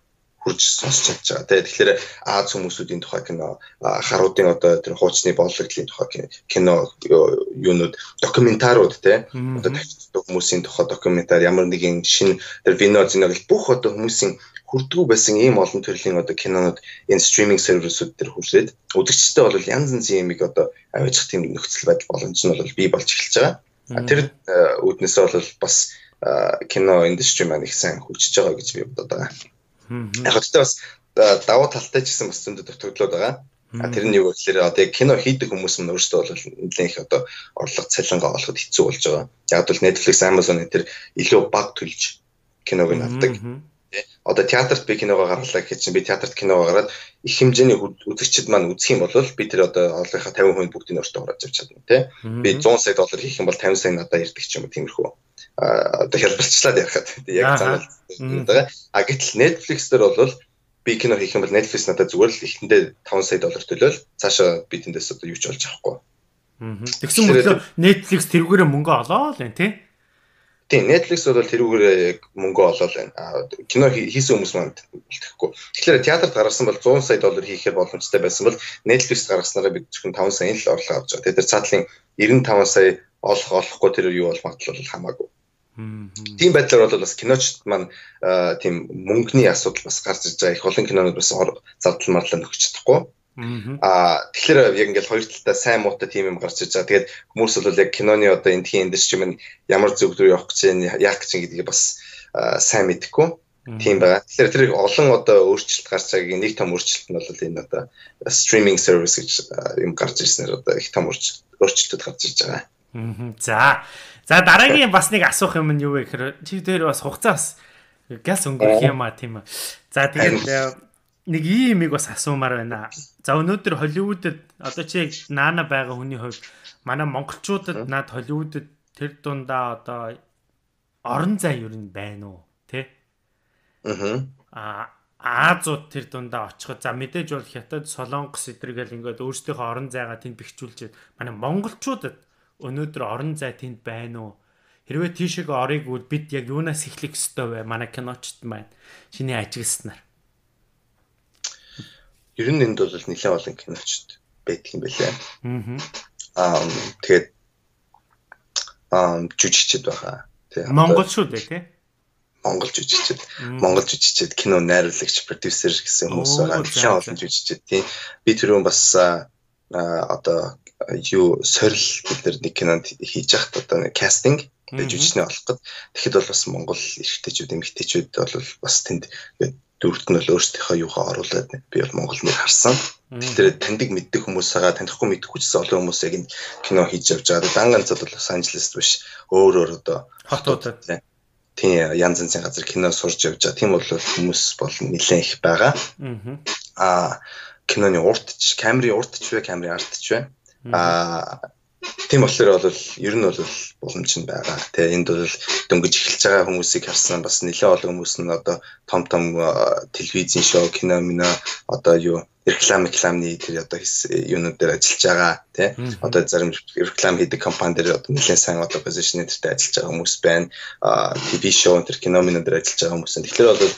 C: хурж сонсч чадж байгаа. Тэгэхээр Аз хүмүүсүүдийн тухай кино, харуудын одоо тэр хуучны боллогдлын тухай кино юунууд докюментарууд те одоо тавьчихдаг хүмүүсийн тухай докюментар ямар нэгэн шин тэр вино зинаг бүх одоо хүмүүсийн хүрдгүү байсан ийм олон төрлийн одоо кинонууд энэ стриминг сервисүүд дээр хүрээд үзэгчтэй бол янз янзын юмыг одоо аваачих тийм нөхцөл байдал боломж нь бол бий болж эхэлж байгаа. Тэр үүднээсээ бол бас кино индастри маань их сайн хөгжиж байгаа гэж би бодод байгаа. Яг гэхдээ бас э, давуу талтай ч гэсэн бас зөндө дутагдлууд байгаа. А тэр нь юу гэхээр одоо яг кино хийдэг хүмүүс нь өөрсдөө бол нэлээд их одоо орлого цалингаа олоход хэцүү болж байгаа. Яг бол Netflix, Amazon энэ төр илүү баг төлж киног нь авдаг одоо театрт би киногоо гарлаа гэхэд чинь би театрт киногоо гараад их хэмжээний үзэгчд маань үзэх юм бол би тэр одоо орлогынхаа 50% бүгдийг өөртөө хурааж авч чадна тий. Би 100 сая доллар хийх юм бол 50 сая надад ирдэг ч юм уу тиймэрхүү. А одоо хэлбэрчлаад ярихад яг занал байгаа. А гэтэл Netflix дээр бол би кино хийх юм бол Netflix надад зүгээр л эхэндээ 5 сая доллар төлөөл цаашаа би тэндээс одоо юу ч олж авахгүй.
B: Тэгсэн мөрөөр Netflix тэрүүгээрээ мөнгө олоо л байна тий.
C: Тийм Netflix бол тэрүүгээр мөнгө олоод байна. Кино хийсэн хүмүүс маань үлдэхгүй. Тэгэхээр театрт гаргасан бол 100 сая доллар хийхээр боломжтой байсан бол Netflix гаргаснараа бид зөвхөн 5 сая л орлого авч байгаа. Тэгэхээр цаатлын 95 сая олох олохгүй тэр юу бол магадлал хамаагүй. Тийм байдлаар бол бас киночд маань тийм мөнгөний асуудал бас гарч ирж байгаа. Их олон кинонууд бас зардал марлаа нөхөж чадахгүй. Аа тэгэхээр яг ингээл хоёр талтай сайн муутай тим юм гарч иж байгаа. Тэгээд хүмүүс бол яг киноны одоо энэ тийм индастри минь ямар зөв рүү явах гэж яах гэж гэдгийг бас сайн мэдэхгүй. Тийм байгаа. Тэгэхээр тэр олон одоо өөрчлөлт гарч байгааг нэг том өөрчлөлт нь бол энэ одоо стриминг сервис гэж юм гарч ирснээр одоо их том өөрчлөлтүүд гарч ирж байгаа.
B: За. За дараагийн бас нэг асуух юм нь юу вэ гэхээр чи дээр бас хугацаа бас газ өнгөрөх юм а тийм. За тэгээд нэг ийм юмыг бас асуумаар байна. За өнөөдөр Холливуудад одоо чи наана байгаа хүний хувьд манай монголчуудад над Холливуудад тэр дундаа одоо орон зай юу нь байна уу? Тэ? Аа. Азууд тэр дундаа очиход за мэдээж бол хятад солонгос эдэргээл ингээд өөрсдийнхөө орон зайгаа тэнд бэхжүүлчихэд манай монголчуудад өнөөдөр орон зай тэнд байна уу? Хэрвээ тийшээ орыг үл бид яг юунаас эхлэх ёстой вэ? Манай киночд маань чиний ажигласнаар
C: ер нь энд бол нэлээд олон киночд байдаг юм байлаа. Аа тэгээд аа жүжигчд байгаа.
B: Тий. Монгол шүү дээ тий.
C: Монгол жүжигчд Монгол жүжигчд кино найруулагч продюсер гэсэн хүмүүс байгаа. Дэлхийн олон жүжигчд тийм би түрүүн бас одоо юу сорил бид нар нэг кинонд хийж яхад одоо нэг кастинг жүжигчнээ олох гэд тэгэхэд бол бас Монгол эрэгтэйчүүд эмэгтэйчүүд бол бас тэнд дөрөвт нь бол өөрсдийнхөө юугаа оруулаад би бол Монгол нэр харсан. Тэгэхээр таньдаг мэддэг хүмүүс байгаа танихгүй мэддэг хүчсэн олон хүмүүс яг энэ кино хийж явж байгаа. Дан ганцад бол Лос Анжелест биш өөр өөр одоо
B: хотуудад
C: тийм янз янзын газар кино сурж явж байгаа. Тийм бол хүмүүс бол нэлээд их байгаа. Аа киноны уртч, камерын уртч вэ, камерын артч вэ? Аа тийм болохоор бол ер нь бол боломж нь байгаа. Тэгээ энд бол дөнгөж эхэлж байгаа хүмүүсийг харсан бас нэлээд олон хүмүүс нь одоо том том телевизийн шоу, кино, мино одоо юу реклам рекламны тэр одоо юунууд дээр ажиллаж байгаа тий одоо зарим реклам хийдэг компани дээр одоо нэлээд сайн одоо позишн дээр ажиллаж байгаа хүмүүс байна ТV шоу тэр кино минь дээр ажиллаж байгаа хүмүүс. Тэгэхээр бол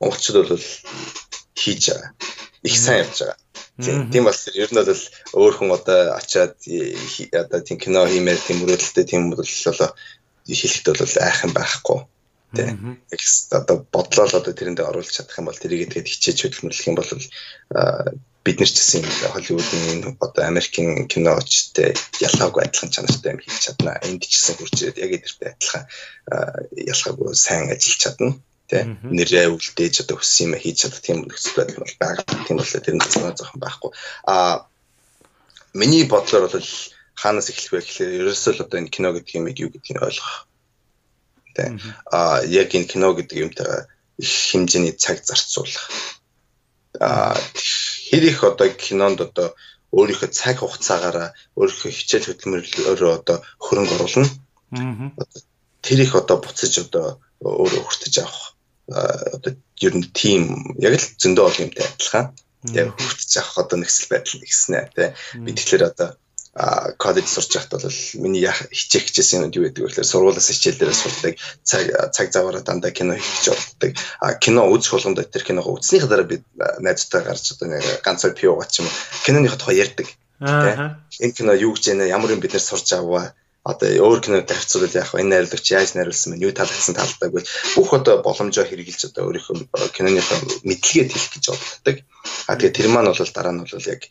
C: монголчууд бол хийж байгаа. Их сайн явж байгаа. Тийм бол ер нь бол өөр хүн одоо очиад одоо тийм кино хиймээр тийм мөрөөдөлтэй тийм бол хэлэхэд бол айхан байхгүй. Тийм яг одоо бодлоо л одоо тэрэндээ оруулж чадах юм бол тэрийг тэгээд хичээж хөдөлмөрлөх юм бол бид нар ч гэсэн Холливуудын одоо Америкийн киночтой ялгаагүй адилхан чанартай юм хийж чадна. Энд ч гэсэн хурж ирээд яг эдэртэй адилхан ялгаагүй сайн ажиллаж чадна тий нэрээ үлдээж одоо хүссэн юм хийж чадах тийм нөхцөл байдал бол байгаа. Тийм бол тэр нь зөвхөн зохион байхгүй. А миний бодлоор бол хаанаас эхлэх вэ гэхээр ерөөсөө л одоо энэ кино гэдэг юм юу гэдгийг ойлгох Тэ. А яг энэ кино гэдэг юмтай их хэмжээний цаг зарцуулах. А хэр их одоо кинонд одоо өөрийнхөө цаг хугацаагаараа өөрийнхөө хичээл хөтөлмөрлөөрөө одоо хөрөнгө оруулна. Тэр их одоо буцаж одоо өөрөө хүртэж авах одоо ер нь тим яг л зөндөө бол юмтай адилхан. Тэгээ хүртэж авах одоо нөхцөл байдал нэгснэ тий. Би тэгэхээр одоо а коллеж сурч байхад бол миний хичээх гэжсэн юм юу гэдэг вэ гэхээр сургуулиас хичээлээрээ сурдаг цаг цаг заваараа дандаа кино хийх гэж боддог. А кино үзэх болгонд тэр киногоо үзснийхаа дараа би найзтай гарч одоо нэг ганцаар пиу гооч юм киноныхоо тухай ярьдаг энэ кино юу гэж яана ямар юм бид нэр сурч аваа одоо өөр кинод тавьцуулаад яах вэ? Энэ найруулагч яаж найруулсан бэ? Юу таалагдсан таалдаг вэ бүх одоо боломжоо хэрэгжилж одоо өөрийнхөө киноныхоо мэдлэгээ хэлэх гэж боддог. А тэгээ тэр маань бол дараа нь бол яг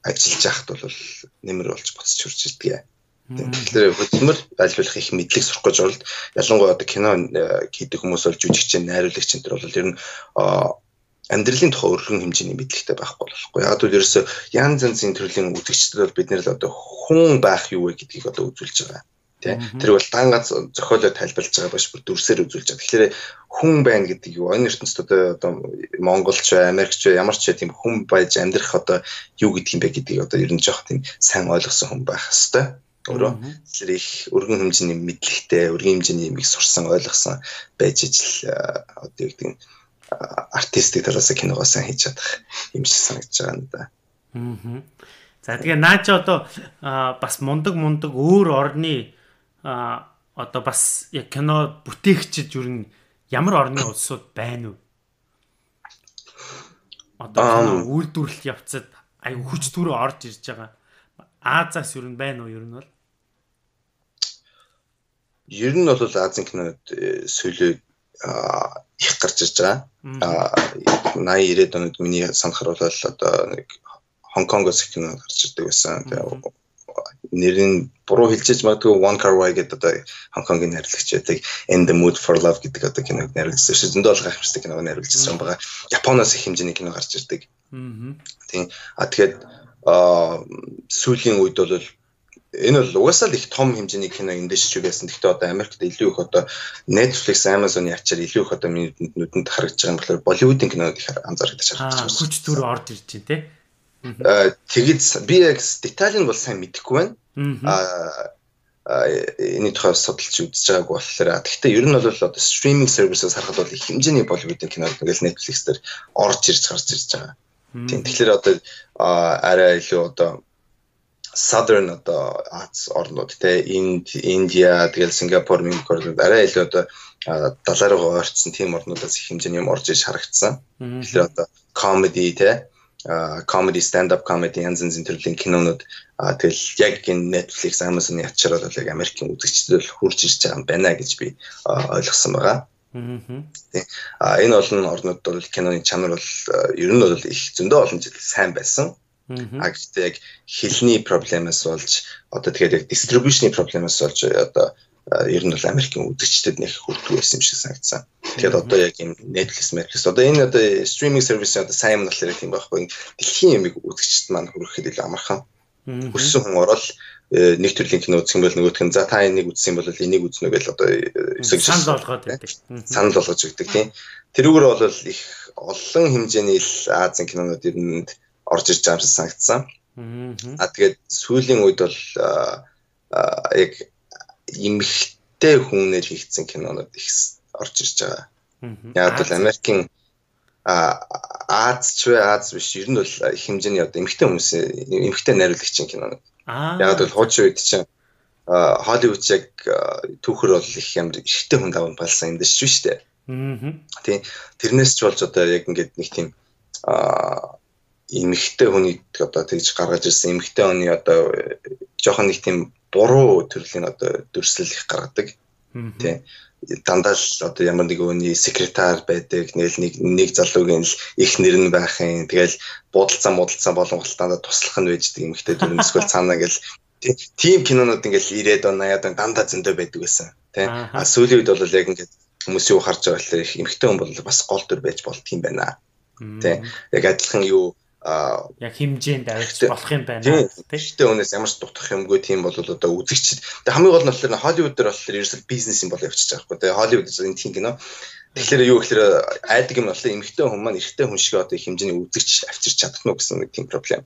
C: ажиллаж яхад бол нэмэр болж буцаж хурж ирдэг. Тэгэхээр хөдөлмөр ажиллах их мэдлэг сурах гэж оролд ялангуяа одоо кино э, хийдэг хүмүүс бол жүжигч, найруулагч энэ төр бол ер нь амьдралын тухай өргөн хэмжээний мэдлэгтэй байхгүй болохгүй. Яг л ерөөсөө янз янзын төрлийн үзэгчдүүд бол бид нэр л одоо хүн байх юу вэ гэдгийг одоо үзүүлж байгаа. Тэ тэр бол дан гац зохиолоо тайлбарлаж байгаа биш бүр дүрсээр үзүүлж байгаа. Тэгэхээр хүн байна гэдэг юу? Энэ ертөнцид одоо одоо Монголч бай, ямар ч тийм хүн байж амьдрах одоо юу гэдэг юм бэ гэдгийг одоо ер нь жоох тийм сайн ойлгосон хүн байх хэвээр өөрөө тэр их өргөн хэмжээний мэдлэгтэй, өргөн хэмжээний юм их сурсан, ойлгосон байж ижил одоо юу гэдэг артистик талаас киногоо сайн хийж чадах юм шиг санагдаж байгаа юм да.
B: Аа. За тэгээ наа чи одоо бас мундаг мундаг өөр орны одоо бас яг кино бүтээгчид юу н ямар орны улсууд байна вэ? Одоо үйлдвэрлэл явцад аюу хүч төрөө орж ирж байгаа. Азаас юу н байна уу ер нь бол?
C: Ер нь бол Азийн кинод э, сөүлээ их гарч ирж байгаа. А 80 90-ад онод миний санахаар бол одоо нэг Хонконгоос кино гарч ирдэг байсан. Тэгээ нэрийн буруу хэлчихэж магадгүй One Car Ride гэдэг одоо Хонконгийн найруулагч байдаг In the Mood for Love гэдэг одоо киног найруулсан. Зөндөө бол гайхамшигтай киног найруулсан байгаа. Японоос их хэмжээний кино гарч ирдэг. Аа. Тийм. А тэгэхээр сүүлийн үед бол энэ бол угаасаа л их том хэмжээний кино индастри байсан. Гэхдээ одоо Америкт илүү их одоо Netflix, Amazon-ы ачаар илүү их одоо миний нүдэнд харагдаж байгаа юм болохоор Болливуудын кинод их анзаарэгдэж
B: байгаа. Хүч төр орж ирж байна те.
C: Аа тэгээд би яг деталь нь бол сайн мэдэхгүй байна. Аа энэ тухай судалж үзэж байгаагүй болохоор гэхдээ ер нь бол одоо стриминг сервисээс харахад бол их хэмжээний Болливуудын кинод ингээл Netflix дээр орж ирж гарч ирж байгаа. Тийм тэгэхээр одоо арай илүү одоо southern одоо Аз орнууд те Инд, Индия, тэгэл Сингапур, Мингкор арай илүү одоо далаараа ойрцсон тийм орнуудаас их хэмжээний юм орж иж харагдсан. Тэгэхээр одоо comedy те comedy stand up comedy янз янзын төрлийн кинонууд тэгэл яг энэ Netflix Amazon-ы ячаар бол яг Америкийн үзэгчдэд хүрч ирж байгаа юм байна гэж би ойлгосон байгаа. Аа энэ олон орнууд бол киноны чанар бол ер нь бол их зөндөө олон жил сайн байсан. А гэхдээ яг хэлний проблемаас болж одоо тэгэхээр яг дистрибьюшны проблемаас болж одоо ер нь бол Америкийн үзэгчдэд нэг хүрдэг байсан юм шиг санагдсан. Тэгэхээр одоо яг энэ Netflix, Netflix одоо энэ одоо стриминг сервис одоо сайн юм болохоор тийм байхгүй. Дэлхийн ямиг үзэгчд маань хүрэхэд илүү амархан. Хүссэн хүн орол э, нэг төрлийн кино үзэх юм бол нөгөөх нь за та энийг үзсэн бол энийг үзнэ гэж одоо
B: эсэг санал болгоод байдаг.
C: Санал болгож өгдөг тийм. Тэрүүгээр бол их олон хэмжээний Азийн кинонууд ер нь орж ирж байгаа юм санагдсан. Аа тэгээд сүүлийн үед бол яг эмхтэй хүнээр хийгдсэн кинонууд их орж ирж байгаа. Яг бол Америкийн Аз ч вэ Аз биш ер нь бол их хэмжээний одоо эмхтэй хүмүүс эмхтэй найруулагчийн кинонууд. Яг бол хуучин үед чинь Холливуд яг түүхэр бол их ямар ихтэй хүн даван болсон юм дэш шүү дээ. Тийм. Тэрнээс ч болж одоо яг ингээд нэг тийм аа эмхтэй хүний одоо тэгж гаргаж ирсэн эмхтэй хүний одоо жоохон нэг тийм буруу төрлийн одоо дүрслэл их гаргадаг. Тийм дандаа л одоо ямар нэг өөний секретар байдаг нэг нэг нэг залуугийн л их нэр нь байхын тэгэл буудалцаа муудалцаа болон гуталтаа туслах нь байждаг юм ихтэй дүр эсвэл цаанаа гэл тийм кинонууд ингээл 90-ад он 80-ад он дандаа зөндөө байдаг байсан тий а сүүлийн үед бол яг ингээд хүмүүс юу харж байгаа гэхээр их эмхтэй хүн бол бас гол дүр байж болт юм байна. Тий яг адилхан юу
B: яг хэмжээнд авирч болох юм байна
C: тийм гэхдээ өнөөс ямар ч дутах юмгүй тийм бол одоо үзэгчд тэг хамгийн гол нь болохоор Холливуд дээр болохоор ерөөсөө бизнес юм бол явчихж байгаа байхгүй тэг Холливуд энэ тийм кино. Тэгэхээр юу гэхээр айдаг юм болохоор эмэгтэй хүн маань эрэгтэй хүн шиг одоо хэмжээний үзэгч авчирч чадах нь гэсэн нэг тийм проблем.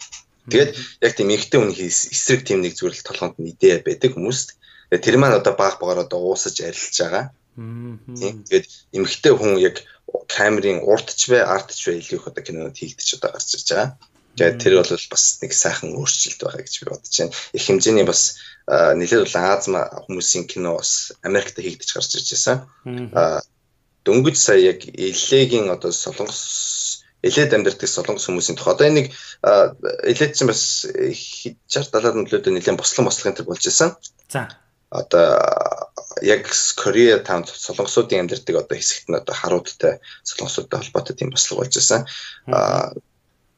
C: Тэгээд яг тийм эмэгтэй хүн эсрэг тийм нэг зүйл толгонд нь идея байдаг хүмүүст тэр маань одоо баг багаар одоо уусаж арилж байгаа. тийм тэгээд эмэгтэй хүн яг камерын урдч бай, ардч бай илүү их одоо кинонод хийгдэж одоо гарч ирж байгаа. Тэгээд тэр бол бас нэг сайхан өөрчлөлт байгаа гэж би бодож байна. Их хэмжээний бас нэлээд бол Аз хүмүүсийн кино бас Америкт хийгдэж гарч ирж байсан. Дөнгөж сая яг Элегийн одоо солонгос Элед амьдардаг солонгос хүмүүсийн тухай одоо энэ нэг Элед чинь бас 60 70-аад нөлөөдөө нэлээд бослон бослогын төр болж байсан.
B: За.
C: Одоо яг Корея таунд солонгосуудын амьдардаг одоо хэсэгт нь одоо харуудтай солонгосуудтай холбоотой тийм бослого болж байсан. Аа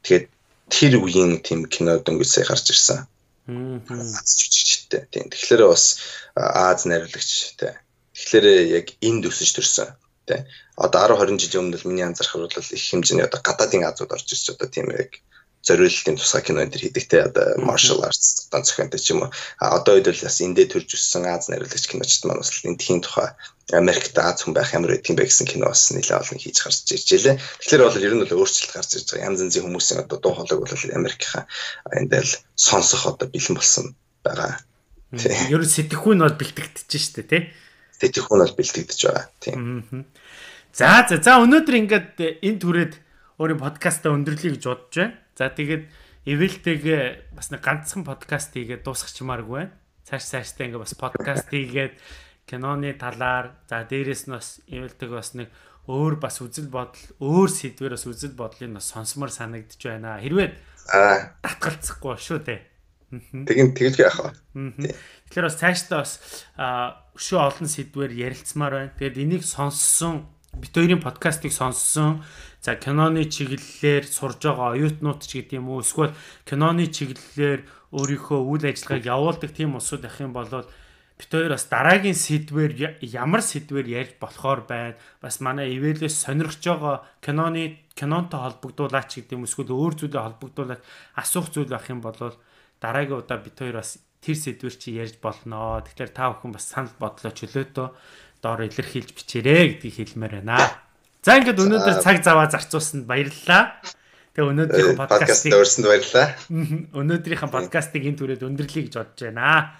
C: тэгээд тэр үеийн тийм кино дөнгөж сая гарч ирсэн. Аз жижигчтэй. Тийм. Тэгэхээр бас Аз найруулагч тий. Тэгэхээр яг энд өсөж төрсөн. Тий. Одоо 10 20 жилийн өмнө л миний анзаархаар бол их хэмжээний одоо гадаадын Азууд орж ирж одоо тийм яг зориулалтын тусгай кино энэ хийдэг те одоо martial arts одоо зохионтой ч юм уу а одоо үед бол бас эндээ төрж өссөн Аз найруулагч киночд маань бас эндхийн тухай Америкт Аз хүн байх ямар юм бэ гэсэн кино бас нэлээд олон хийж гарч ирж байлээ. Тэгэхээр бол ер нь бол өөрчлөлт гарч ирж байгаа. Янз янзын хүмүүсийн одоо дуу хоолойг бол Америкийн эндээ л сонсох одоо бэлэн болсон байгаа.
B: Тийм. Ер нь сэтгэхүй нь бол бэлтгэгдэж штэ тий.
C: Сэтгэхүй нь бол бэлтгэгдэж байгаа. Тийм.
B: За за за өнөөдөр ингээд энэ түрээд өөрийн подкастаа өндөрлөе гэж бодож байна. За тэгээд эвэлтэйгээ бас нэг ганцхан подкаст хийгээд дуусгачмааргүй байна. Цааш цааштай ингээ бас подкаст хийгээд киноны талаар за дээрэс нь бас эвэлтэйг бас нэг өөр бас үзэл бодол өөр сэдвэр бас үзэл бодлыг бас сонсомор санагдж байна. Хэрвээ татгалцахгүй шүү дээ.
C: Тэгин тэгэлгүй яах вэ?
B: Тэгэхээр бас цаашдаа бас өшөө олон сэдвэр ярилцмаар байна. Тэгээд энийг сонссон бит хоёрын подкастыг сонссон За киноны чиглэлээр сурж байгаа оюутнууд ч гэдэг юм уу эсвэл киноны чиглэлээр өөрийнхөө үйл ажиллагааг явуулдаг тийм усуд ах юм бол бит хоёр бас дараагийн сэдвэр ямар сэдвэр ярьж болохоор байна. Бас манай ивэлээс сонирхож байгаа киноны кинонтой холбогдуулаач гэдэг юм эсвэл өөр зүйлээ холбогдуулаад асуух зүйл байх юм бол дараагийн удаа бит хоёр бас тэр сэдвэр чи ярьж болноо. Тэгэхээр та бүхэн бас санал бодлоо чөлөөтөө доор илэрхийлж бичээрэй гэдгийг хэлмээр байна. За ингээд өнөөдөр цаг заваа зарцуулсанд баярлалаа. Тэгээ өнөөдрийн подкастыг
C: өөрсөнд баярлалаа.
B: Өнөөдрийнхэн подкастыг энэ түрээд өндөрлөе гэж бодож байна.